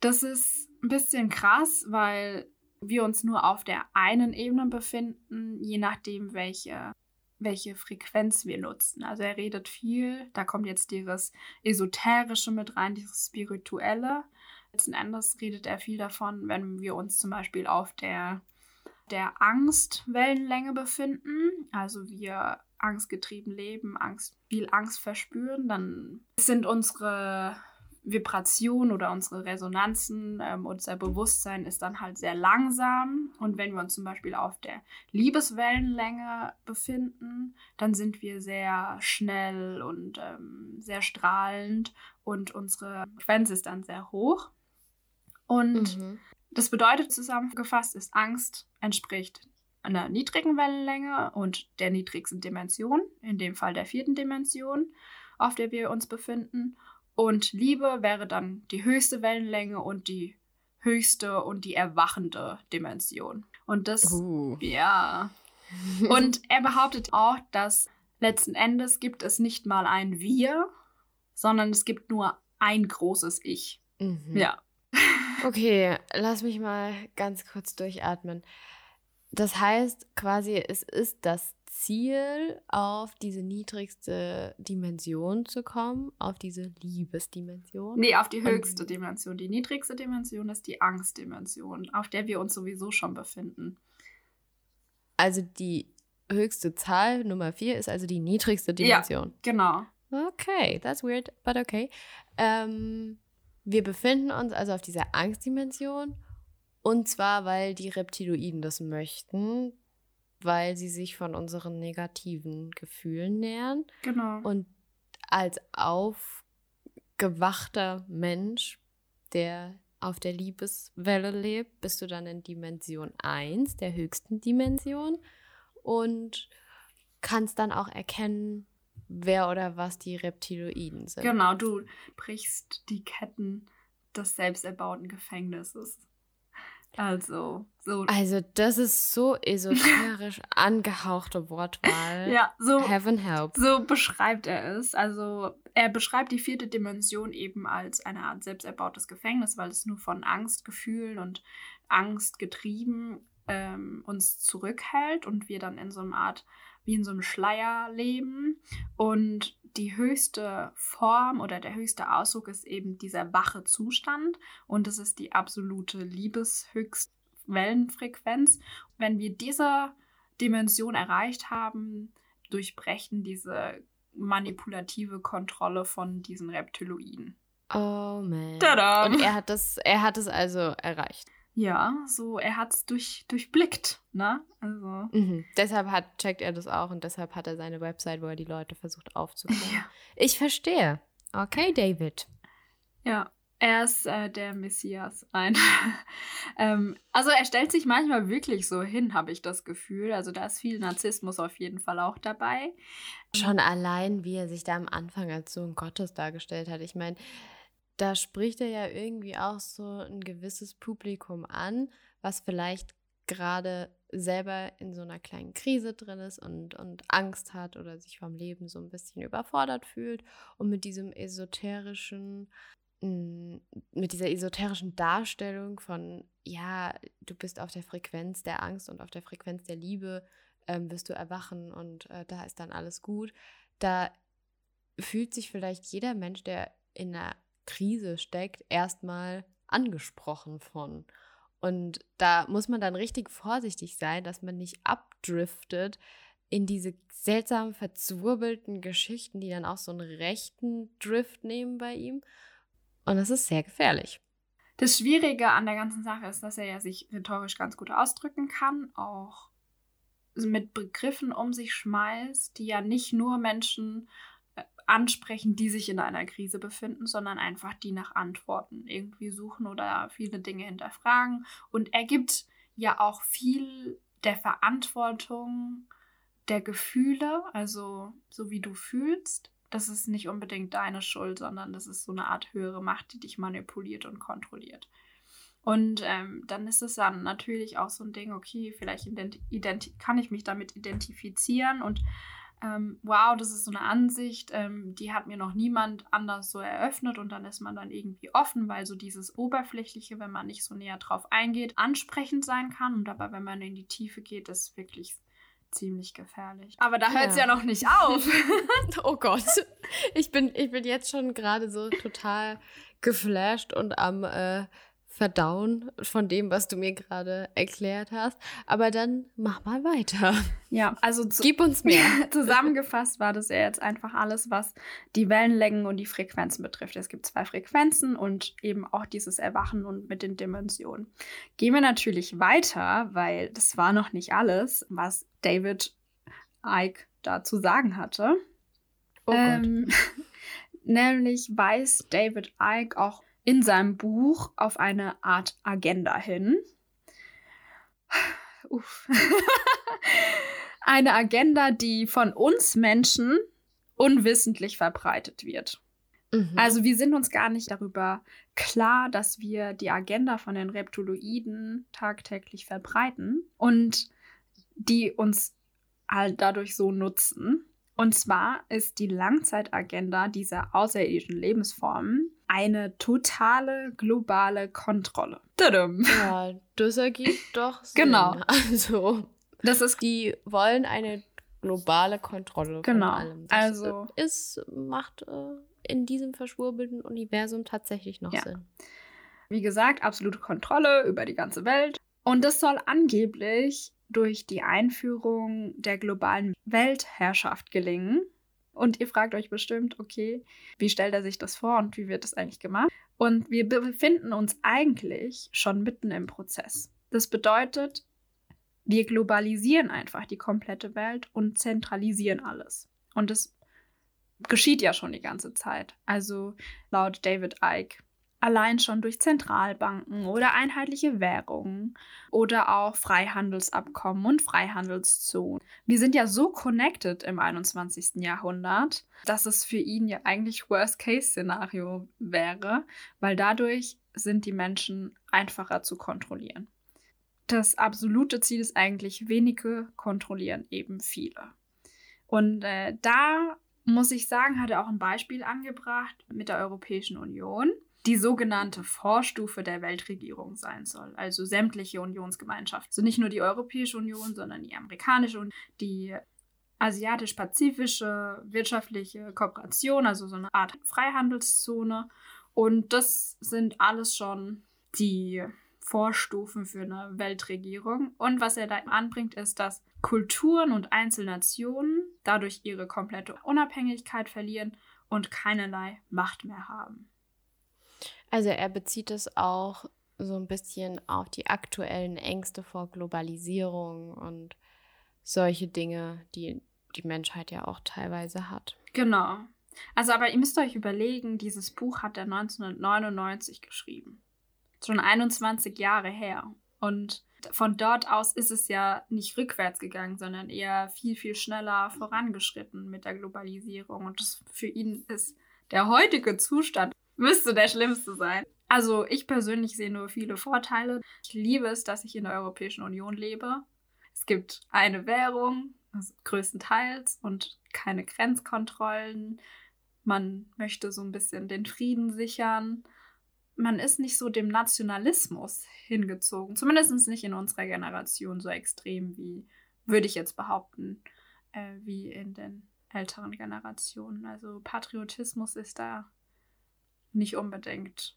Das ist ein bisschen krass, weil wir uns nur auf der einen Ebene befinden, je nachdem, welche, welche Frequenz wir nutzen. Also er redet viel, da kommt jetzt dieses Esoterische mit rein, dieses Spirituelle. Letzten Endes redet er viel davon, wenn wir uns zum Beispiel auf der der Angstwellenlänge befinden, also wir angstgetrieben leben, Angst, viel Angst verspüren, dann sind unsere Vibrationen oder unsere Resonanzen, ähm, unser Bewusstsein ist dann halt sehr langsam. Und wenn wir uns zum Beispiel auf der Liebeswellenlänge befinden, dann sind wir sehr schnell und ähm, sehr strahlend und unsere Frequenz ist dann sehr hoch. Und mhm. Das bedeutet zusammengefasst, ist Angst entspricht einer niedrigen Wellenlänge und der niedrigsten Dimension, in dem Fall der vierten Dimension, auf der wir uns befinden. Und Liebe wäre dann die höchste Wellenlänge und die höchste und die erwachende Dimension. Und das, uh. ja. Und er behauptet auch, dass letzten Endes gibt es nicht mal ein Wir, sondern es gibt nur ein großes Ich. Mhm. Ja. Okay, lass mich mal ganz kurz durchatmen. Das heißt quasi, es ist das Ziel, auf diese niedrigste Dimension zu kommen, auf diese Liebesdimension. Nee, auf die höchste Und, Dimension. Die niedrigste Dimension ist die Angstdimension, auf der wir uns sowieso schon befinden. Also die höchste Zahl, Nummer 4, ist also die niedrigste Dimension. Ja, genau. Okay, that's weird, but okay. Ähm, wir befinden uns also auf dieser Angstdimension und zwar, weil die Reptiloiden das möchten, weil sie sich von unseren negativen Gefühlen nähern. Genau. Und als Aufgabe gewachter Mensch, der auf der Liebeswelle lebt, bist du dann in Dimension 1, der höchsten Dimension und kannst dann auch erkennen, wer oder was die Reptiloiden sind. Genau, du brichst die Ketten des selbsterbauten Gefängnisses. Also, so. Also, das ist so esoterisch angehauchte Wortwahl. Ja, so. Heaven help. So beschreibt er es. Also, er beschreibt die vierte Dimension eben als eine Art selbsterbautes Gefängnis, weil es nur von Angstgefühlen und Angst getrieben ähm, uns zurückhält und wir dann in so einer Art, wie in so einem Schleier leben. Und die höchste Form oder der höchste Ausdruck ist eben dieser wache Zustand und es ist die absolute Liebeshöchstwellenfrequenz. Wenn wir diese Dimension erreicht haben, durchbrechen diese manipulative Kontrolle von diesen Reptiloiden. Oh man. Tada! Und er hat das, er hat es also erreicht. Ja, so er hat es durch, durchblickt, ne? Also. Mhm. Deshalb hat, checkt er das auch und deshalb hat er seine Website, wo er die Leute versucht aufzuklären. Ja. Ich verstehe. Okay, David. Ja, er ist äh, der Messias. Ein. ähm, also er stellt sich manchmal wirklich so hin, habe ich das Gefühl. Also da ist viel Narzissmus auf jeden Fall auch dabei. Schon allein, wie er sich da am Anfang als Sohn Gottes dargestellt hat. Ich meine, da spricht er ja irgendwie auch so ein gewisses Publikum an, was vielleicht gerade selber in so einer kleinen Krise drin ist und, und Angst hat oder sich vom Leben so ein bisschen überfordert fühlt und mit diesem esoterischen, mm, mit dieser esoterischen Darstellung von, ja, du bist auf der Frequenz der Angst und auf der Frequenz der Liebe, ähm, wirst du erwachen und äh, da ist dann alles gut. Da fühlt sich vielleicht jeder Mensch, der in einer Krise steckt, erstmal angesprochen von. Und da muss man dann richtig vorsichtig sein, dass man nicht abdriftet in diese seltsam verzwirbelten Geschichten, die dann auch so einen rechten Drift nehmen bei ihm. Und das ist sehr gefährlich. Das Schwierige an der ganzen Sache ist, dass er ja sich rhetorisch ganz gut ausdrücken kann, auch mit Begriffen um sich schmeißt, die ja nicht nur Menschen ansprechen, die sich in einer Krise befinden, sondern einfach die nach Antworten irgendwie suchen oder viele Dinge hinterfragen. Und er gibt ja auch viel der Verantwortung der Gefühle, also so wie du fühlst. Das ist nicht unbedingt deine Schuld, sondern das ist so eine Art höhere Macht, die dich manipuliert und kontrolliert. Und ähm, dann ist es dann natürlich auch so ein Ding, okay, vielleicht kann ich mich damit identifizieren und ähm, wow, das ist so eine Ansicht, ähm, die hat mir noch niemand anders so eröffnet und dann ist man dann irgendwie offen, weil so dieses Oberflächliche, wenn man nicht so näher drauf eingeht, ansprechend sein kann und aber wenn man in die Tiefe geht, ist wirklich ziemlich gefährlich. Aber da hört es ja. ja noch nicht auf. oh Gott. Ich bin, ich bin jetzt schon gerade so total geflasht und am äh, verdauen von dem, was du mir gerade erklärt hast. Aber dann mach mal weiter. Ja, also gib uns mehr. Zusammengefasst war das ja jetzt einfach alles, was die Wellenlängen und die Frequenzen betrifft. Es gibt zwei Frequenzen und eben auch dieses Erwachen und mit den Dimensionen. Gehen wir natürlich weiter, weil das war noch nicht alles, was David Icke da zu sagen hatte. Oh ähm, nämlich weist David Icke auch in seinem Buch auf eine Art Agenda hin. Uff. eine Agenda, die von uns Menschen unwissentlich verbreitet wird. Mhm. Also wir sind uns gar nicht darüber klar, dass wir die Agenda von den Reptiloiden tagtäglich verbreiten und die uns halt dadurch so nutzen. Und zwar ist die Langzeitagenda dieser außerirdischen Lebensformen eine totale globale Kontrolle. Tadam. Ja, das ergibt doch Sinn. Genau. Also, das ist die wollen eine globale Kontrolle genau. von allem. Das also ist macht äh, in diesem verschwurbelten Universum tatsächlich noch ja. Sinn. Wie gesagt, absolute Kontrolle über die ganze Welt und das soll angeblich durch die Einführung der globalen Weltherrschaft gelingen. Und ihr fragt euch bestimmt, okay, wie stellt er sich das vor und wie wird das eigentlich gemacht? Und wir befinden uns eigentlich schon mitten im Prozess. Das bedeutet, wir globalisieren einfach die komplette Welt und zentralisieren alles. Und das geschieht ja schon die ganze Zeit. Also laut David Icke allein schon durch Zentralbanken oder einheitliche Währungen oder auch Freihandelsabkommen und Freihandelszonen. Wir sind ja so connected im 21. Jahrhundert, dass es für ihn ja eigentlich Worst-Case-Szenario wäre, weil dadurch sind die Menschen einfacher zu kontrollieren. Das absolute Ziel ist eigentlich, wenige kontrollieren eben viele. Und äh, da muss ich sagen, hat er auch ein Beispiel angebracht mit der Europäischen Union die sogenannte Vorstufe der Weltregierung sein soll. Also sämtliche Unionsgemeinschaften. Also nicht nur die Europäische Union, sondern die amerikanische und die asiatisch-pazifische wirtschaftliche Kooperation, also so eine Art Freihandelszone. Und das sind alles schon die Vorstufen für eine Weltregierung. Und was er da anbringt, ist, dass Kulturen und Einzelnationen dadurch ihre komplette Unabhängigkeit verlieren und keinerlei Macht mehr haben. Also er bezieht es auch so ein bisschen auf die aktuellen Ängste vor Globalisierung und solche Dinge, die die Menschheit ja auch teilweise hat. Genau. Also, aber ihr müsst euch überlegen, dieses Buch hat er 1999 geschrieben. Schon 21 Jahre her. Und von dort aus ist es ja nicht rückwärts gegangen, sondern eher viel, viel schneller vorangeschritten mit der Globalisierung. Und das für ihn ist der heutige Zustand müsste der schlimmste sein. Also ich persönlich sehe nur viele Vorteile. Ich liebe es, dass ich in der Europäischen Union lebe. Es gibt eine Währung, also größtenteils, und keine Grenzkontrollen. Man möchte so ein bisschen den Frieden sichern. Man ist nicht so dem Nationalismus hingezogen. Zumindest nicht in unserer Generation so extrem wie, würde ich jetzt behaupten, äh, wie in den älteren Generationen. Also Patriotismus ist da nicht unbedingt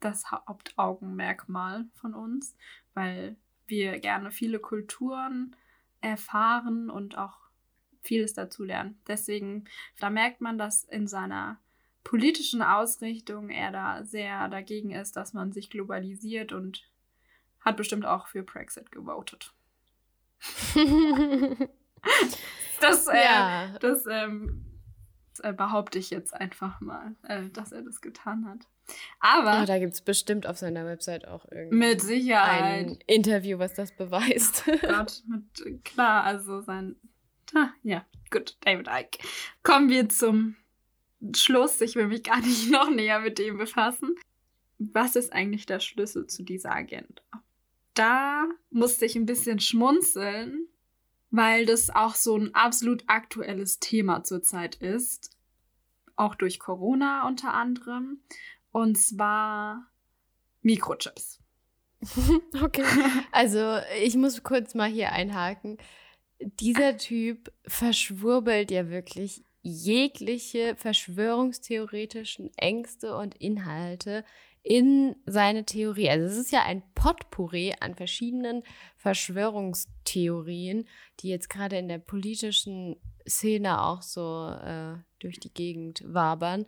das Hauptaugenmerkmal von uns, weil wir gerne viele Kulturen erfahren und auch vieles dazu lernen. Deswegen, da merkt man, dass in seiner politischen Ausrichtung er da sehr dagegen ist, dass man sich globalisiert und hat bestimmt auch für Brexit gewotet. das, äh, ja. das ähm, äh, behaupte ich jetzt einfach mal, äh, dass er das getan hat. Aber. Oh, da gibt es bestimmt auf seiner Website auch irgendwie. Mit Sicherheit. Ein Interview, was das beweist. Oh Gott, mit, klar, also sein. Ah, ja, gut, David Icke. Kommen wir zum Schluss. Ich will mich gar nicht noch näher mit dem befassen. Was ist eigentlich der Schlüssel zu dieser Agenda? Da musste ich ein bisschen schmunzeln, weil das auch so ein absolut aktuelles Thema zurzeit ist. Auch durch Corona unter anderem. Und zwar Mikrochips. okay. Also ich muss kurz mal hier einhaken. Dieser Typ verschwurbelt ja wirklich jegliche verschwörungstheoretischen Ängste und Inhalte in seine Theorie. Also es ist ja ein Potpourri an verschiedenen Verschwörungstheorien, die jetzt gerade in der politischen Szene auch so äh, durch die Gegend wabern.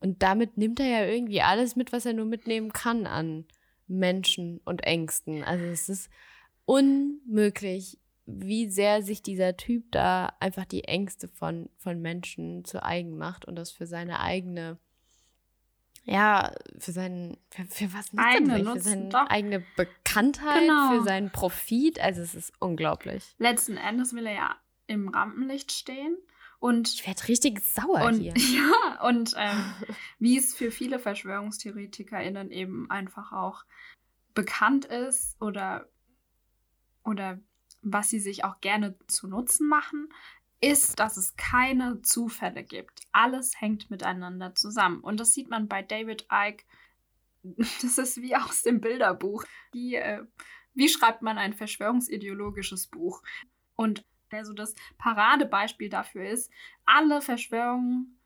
Und damit nimmt er ja irgendwie alles mit, was er nur mitnehmen kann an Menschen und Ängsten. Also es ist unmöglich, wie sehr sich dieser Typ da einfach die Ängste von, von Menschen zu eigen macht und das für seine eigene ja, für seinen, für, für was eigene Nutzen, für seine eigene Bekanntheit, genau. für seinen Profit. Also es ist unglaublich. Letzten Endes will er ja im Rampenlicht stehen. Und ich werde richtig sauer und, hier. Ja, und ähm, wie es für viele VerschwörungstheoretikerInnen eben einfach auch bekannt ist oder, oder was sie sich auch gerne zu Nutzen machen, ist, dass es keine Zufälle gibt. Alles hängt miteinander zusammen. Und das sieht man bei David Icke. Das ist wie aus dem Bilderbuch. Wie, äh, wie schreibt man ein verschwörungsideologisches Buch? Und also das Paradebeispiel dafür ist, alle Verschwörungen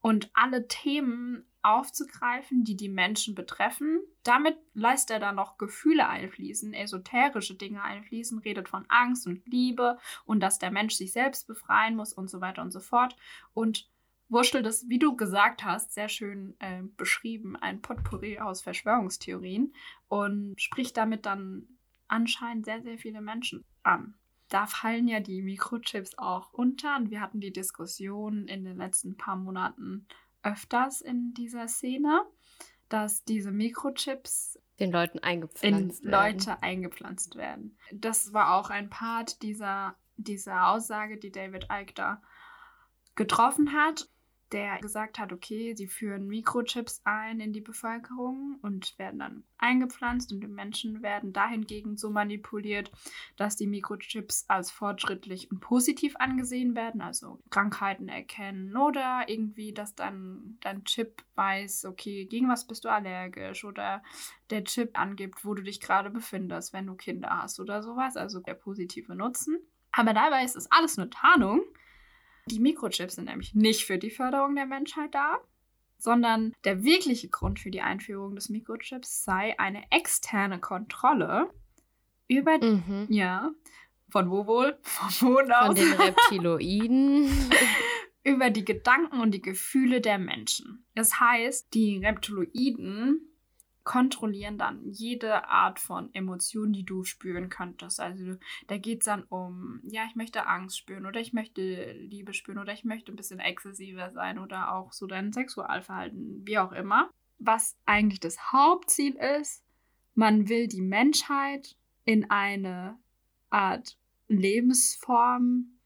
und alle Themen aufzugreifen, die die Menschen betreffen. Damit lässt er dann noch Gefühle einfließen, esoterische Dinge einfließen, redet von Angst und Liebe und dass der Mensch sich selbst befreien muss und so weiter und so fort. Und wurschtelt es, wie du gesagt hast, sehr schön äh, beschrieben, ein Potpourri aus Verschwörungstheorien und spricht damit dann anscheinend sehr, sehr viele Menschen an. da fallen ja die Mikrochips auch unter. Und wir hatten die Diskussion in den letzten paar Monaten öfters in dieser Szene, dass diese Mikrochips den Leuten eingepflanzt in werden. Leute eingepflanzt werden. Das war auch ein Part dieser, dieser Aussage, die David Icke da getroffen hat der gesagt hat, okay, sie führen Mikrochips ein in die Bevölkerung und werden dann eingepflanzt und die Menschen werden dahingegen so manipuliert, dass die Mikrochips als fortschrittlich und positiv angesehen werden, also Krankheiten erkennen oder irgendwie, dass dann dein Chip weiß, okay, gegen was bist du allergisch oder der Chip angibt, wo du dich gerade befindest, wenn du Kinder hast oder sowas, also der positive Nutzen. Aber dabei ist es alles nur Tarnung die Mikrochips sind nämlich nicht für die Förderung der Menschheit da, sondern der wirkliche Grund für die Einführung des Mikrochips sei eine externe Kontrolle über, mhm. ja, von wo wohl? Von wo aus? Von den Reptiloiden. über die Gedanken und die Gefühle der Menschen. Das heißt, die Reptiloiden kontrollieren dann jede Art von Emotion, die du spüren könntest. Also da geht es dann um, ja, ich möchte Angst spüren oder ich möchte Liebe spüren oder ich möchte ein bisschen exzessiver sein oder auch so dein Sexualverhalten, wie auch immer. Was eigentlich das Hauptziel ist, man will die Menschheit in eine Art Lebensform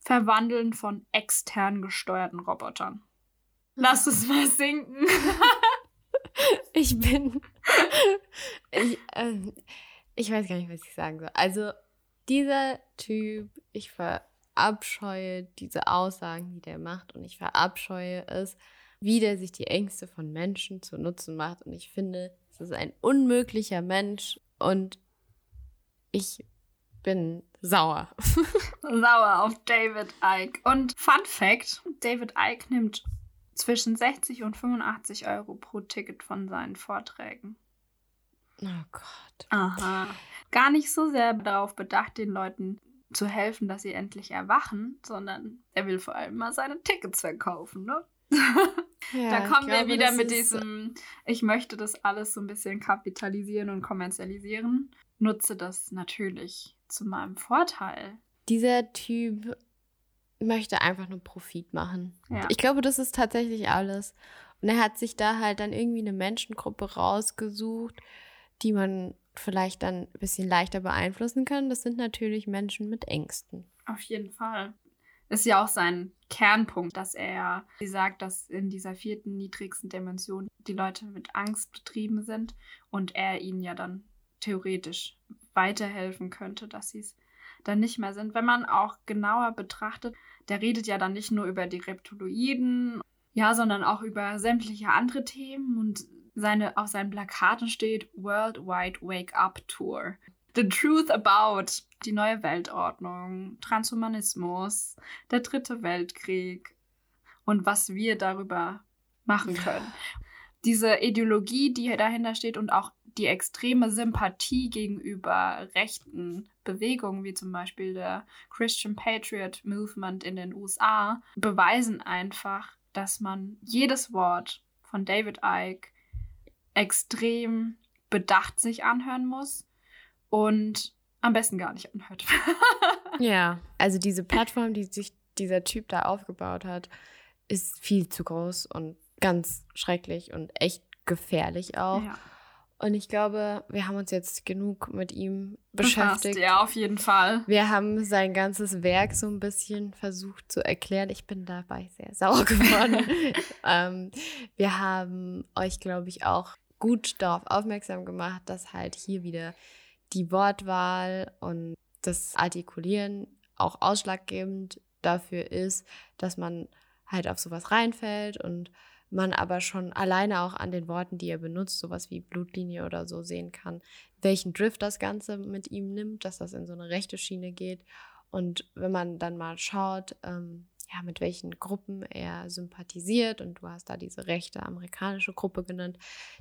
verwandeln von extern gesteuerten Robotern. Lass es mal sinken. Ich bin. ich, äh, ich weiß gar nicht, was ich sagen soll. Also, dieser Typ, ich verabscheue diese Aussagen, die der macht, und ich verabscheue es, wie der sich die Ängste von Menschen zu Nutzen macht. Und ich finde, es ist ein unmöglicher Mensch und ich bin sauer. sauer auf David Icke. Und Fun Fact: David Icke nimmt zwischen 60 und 85 Euro pro Ticket von seinen Vorträgen. Oh Gott. Aha. Gar nicht so sehr darauf bedacht, den Leuten zu helfen, dass sie endlich erwachen, sondern er will vor allem mal seine Tickets verkaufen, ne? Ja, da kommen wir wieder mit diesem, ich möchte das alles so ein bisschen kapitalisieren und kommerzialisieren. Nutze das natürlich zu meinem Vorteil. Dieser Typ möchte einfach nur Profit machen. Ja. Ich glaube, das ist tatsächlich alles. Und er hat sich da halt dann irgendwie eine Menschengruppe rausgesucht, die man vielleicht dann ein bisschen leichter beeinflussen kann. Das sind natürlich Menschen mit Ängsten. Auf jeden Fall. Ist ja auch sein Kernpunkt, dass er sagt, dass in dieser vierten niedrigsten Dimension die Leute mit Angst betrieben sind und er ihnen ja dann theoretisch weiterhelfen könnte, dass sie es dann nicht mehr sind. Wenn man auch genauer betrachtet, der redet ja dann nicht nur über die Reptiloiden, ja, sondern auch über sämtliche andere Themen und seine, auf seinen Plakaten steht Worldwide Wake Up Tour. The Truth About die neue Weltordnung, Transhumanismus, der dritte Weltkrieg und was wir darüber machen können. Diese Ideologie, die dahinter steht und auch die extreme Sympathie gegenüber rechten Bewegungen, wie zum Beispiel der Christian Patriot Movement in den USA, beweisen einfach, dass man jedes Wort von David Icke extrem bedacht sich anhören muss und am besten gar nicht anhört. ja, also diese Plattform, die sich dieser Typ da aufgebaut hat, ist viel zu groß und ganz schrecklich und echt gefährlich auch. Ja. Und ich glaube, wir haben uns jetzt genug mit ihm beschäftigt. Befasst, ja, auf jeden Fall. Wir haben sein ganzes Werk so ein bisschen versucht zu erklären. Ich bin dabei sehr sauer geworden. ähm, wir haben euch, glaube ich, auch gut darauf aufmerksam gemacht, dass halt hier wieder die Wortwahl und das Artikulieren auch ausschlaggebend dafür ist, dass man halt auf sowas reinfällt und man aber schon alleine auch an den Worten, die er benutzt, sowas wie Blutlinie oder so sehen kann, welchen Drift das Ganze mit ihm nimmt, dass das in so eine rechte Schiene geht. Und wenn man dann mal schaut, ähm, ja, mit welchen Gruppen er sympathisiert und du hast da diese rechte amerikanische Gruppe genannt,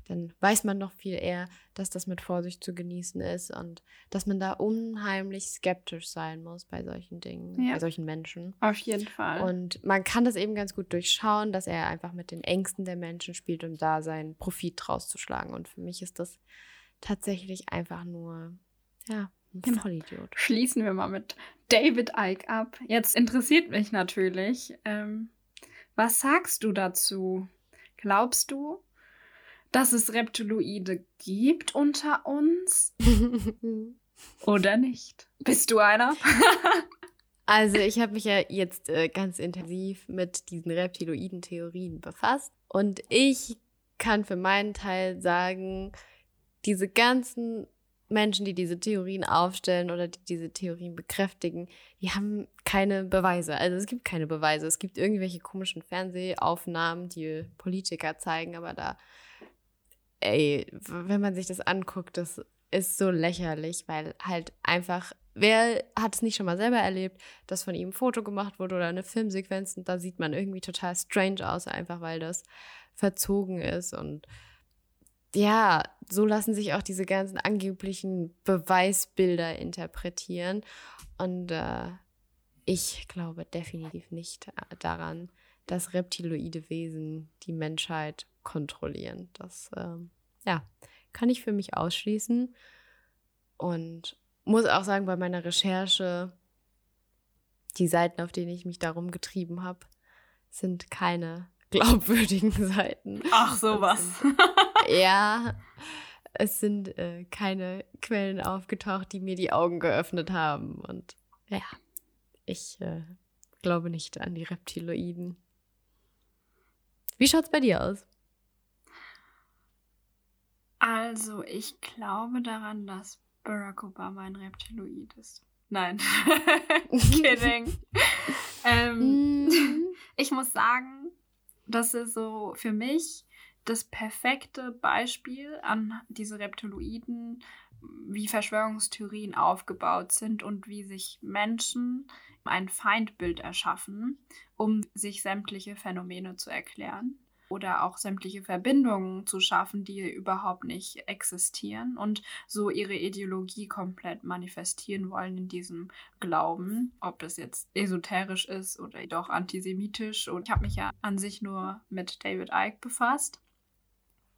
dann weiß man noch viel eher, dass das mit Vorsicht zu genießen ist und dass man da unheimlich skeptisch sein muss bei solchen Dingen, ja. bei solchen Menschen. Auf jeden Fall. Und man kann das eben ganz gut durchschauen, dass er einfach mit den Ängsten der Menschen spielt, um da seinen Profit rauszuschlagen. Und für mich ist das tatsächlich einfach nur, ja, Genau. Vollidiot. Schließen wir mal mit David Icke ab. Jetzt interessiert mich natürlich, ähm, was sagst du dazu? Glaubst du, dass es Reptiloide gibt unter uns? Oder nicht? Bist du einer? also ich habe mich ja jetzt äh, ganz intensiv mit diesen Reptiloiden-Theorien befasst und ich kann für meinen Teil sagen, diese ganzen Menschen, die diese Theorien aufstellen oder die diese Theorien bekräftigen, die haben keine Beweise. Also es gibt keine Beweise. Es gibt irgendwelche komischen Fernsehaufnahmen, die Politiker zeigen, aber da, ey, wenn man sich das anguckt, das ist so lächerlich, weil halt einfach, wer hat es nicht schon mal selber erlebt, dass von ihm ein Foto gemacht wurde oder eine Filmsequenz und da sieht man irgendwie total strange aus, einfach weil das verzogen ist und ja, so lassen sich auch diese ganzen angeblichen Beweisbilder interpretieren. Und äh, ich glaube definitiv nicht äh, daran, dass reptiloide Wesen die Menschheit kontrollieren. Das äh, ja, kann ich für mich ausschließen. Und muss auch sagen, bei meiner Recherche, die Seiten, auf denen ich mich darum getrieben habe, sind keine glaubwürdigen Seiten. Ach, sowas. Ja, es sind äh, keine Quellen aufgetaucht, die mir die Augen geöffnet haben. Und ja, ich äh, glaube nicht an die Reptiloiden. Wie schaut's bei dir aus? Also, ich glaube daran, dass Barack Obama ein Reptiloid ist. Nein. Kidding. ähm, mm. ich muss sagen, das ist so für mich das perfekte Beispiel an diese Reptiloiden, wie Verschwörungstheorien aufgebaut sind und wie sich Menschen ein Feindbild erschaffen, um sich sämtliche Phänomene zu erklären oder auch sämtliche Verbindungen zu schaffen, die überhaupt nicht existieren und so ihre Ideologie komplett manifestieren wollen in diesem Glauben, ob das jetzt esoterisch ist oder doch antisemitisch. Und ich habe mich ja an sich nur mit David Icke befasst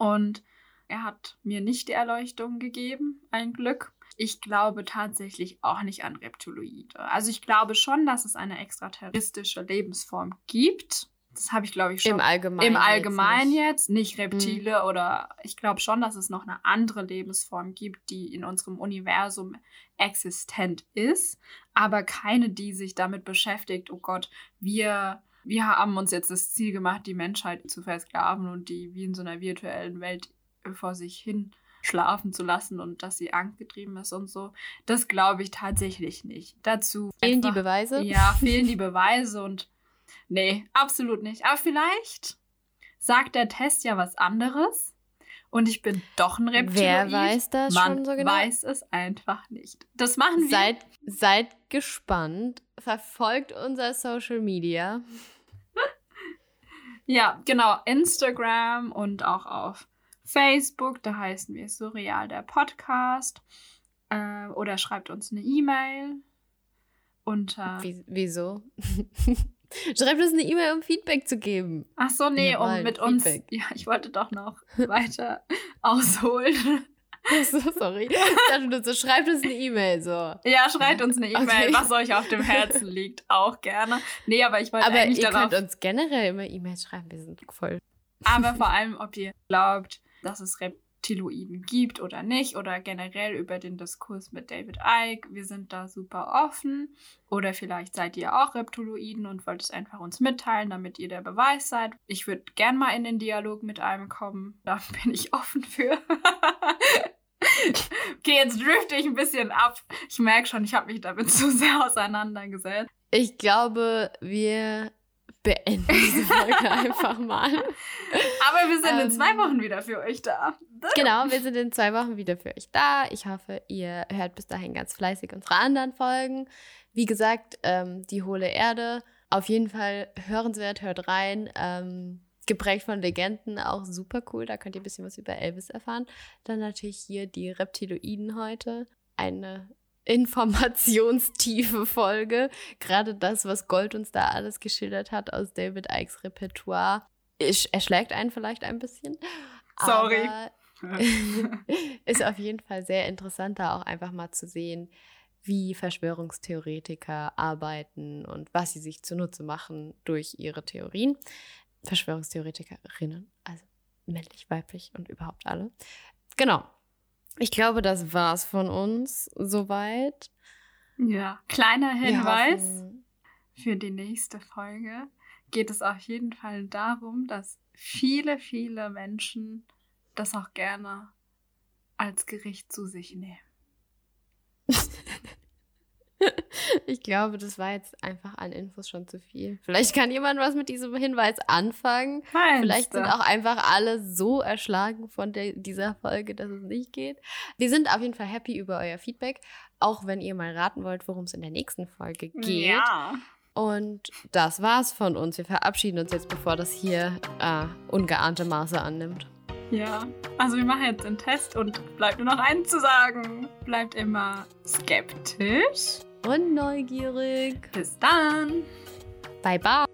und er hat mir nicht die Erleuchtung gegeben, ein Glück. Ich glaube tatsächlich auch nicht an Reptiloide. Also ich glaube schon, dass es eine extraterrestrische Lebensform gibt. Das habe ich, glaube ich, schon. Im Allgemeinen. Im Allgemeinen jetzt, nicht, nicht Reptile mhm. oder ich glaube schon, dass es noch eine andere Lebensform gibt, die in unserem Universum existent ist, aber keine, die sich damit beschäftigt, oh Gott, wir, wir haben uns jetzt das Ziel gemacht, die Menschheit zu versklaven und die wie in so einer virtuellen Welt vor sich hin schlafen zu lassen und dass sie angstgetrieben ist und so. Das glaube ich tatsächlich nicht. Dazu fehlen einfach, die Beweise? Ja, fehlen die Beweise und Nee, absolut nicht. Aber vielleicht sagt der Test ja was anderes und ich bin doch ein Reptiloid. Wer weiß das Man schon so genau? weiß es einfach nicht. Das machen wir. Seid, seid gespannt. Verfolgt unser Social Media. ja, genau. Instagram und auch auf Facebook. Da heißen wir Surreal der Podcast. Äh, oder schreibt uns eine E-Mail unter. Wie, wieso? Schreibt uns eine E-Mail, um Feedback zu geben. Ach so, nee, um mit uns. Ja, ich wollte doch noch weiter ausholen. so, sorry. Ich dachte nur so, schreibt uns eine E-Mail so. Ja, schreibt uns eine E-Mail, okay. was euch auf dem Herzen liegt, auch gerne. Nee, aber ich wollte aber eigentlich ihr darauf... könnt uns generell immer E-Mails schreiben, wir sind voll. Aber vor allem, ob ihr glaubt, dass es Rap Reptiloiden gibt oder nicht oder generell über den Diskurs mit David Icke. Wir sind da super offen. Oder vielleicht seid ihr auch Reptiloiden und wollt es einfach uns mitteilen, damit ihr der Beweis seid. Ich würde gern mal in den Dialog mit einem kommen. Da bin ich offen für. okay, jetzt drifte ich ein bisschen ab. Ich merke schon, ich habe mich damit zu sehr auseinandergesetzt. Ich glaube, wir beenden diese Folge einfach mal. Aber wir sind ähm, in zwei Wochen wieder für euch da. Genau, wir sind in zwei Wochen wieder für euch da. Ich hoffe, ihr hört bis dahin ganz fleißig unsere anderen Folgen. Wie gesagt, ähm, die hohle Erde. Auf jeden Fall hörenswert, hört rein. Ähm, geprägt von Legenden, auch super cool. Da könnt ihr ein bisschen was über Elvis erfahren. Dann natürlich hier die Reptiloiden heute. Eine informationstiefe Folge. Gerade das, was Gold uns da alles geschildert hat aus David Ikes Repertoire, erschlägt einen vielleicht ein bisschen. Sorry. ist auf jeden Fall sehr interessant, da auch einfach mal zu sehen, wie Verschwörungstheoretiker arbeiten und was sie sich zunutze machen durch ihre Theorien. Verschwörungstheoretikerinnen, also männlich, weiblich und überhaupt alle. Genau. Ich glaube, das war's von uns soweit. Ja, kleiner Hinweis für die nächste Folge geht es auf jeden Fall darum, dass viele, viele Menschen das auch gerne als Gericht zu sich nehmen. Ich glaube, das war jetzt einfach an Infos schon zu viel. Vielleicht kann jemand was mit diesem Hinweis anfangen. Meinst Vielleicht sind auch einfach alle so erschlagen von der, dieser Folge, dass es nicht geht. Wir sind auf jeden Fall happy über euer Feedback, auch wenn ihr mal raten wollt, worum es in der nächsten Folge geht. Ja. Und das war's von uns. Wir verabschieden uns jetzt, bevor das hier äh, ungeahnte Maße annimmt. Ja. Also wir machen jetzt den Test und bleibt nur noch eins zu sagen. Bleibt immer skeptisch. Und neugierig. Bis dann. Bye bye.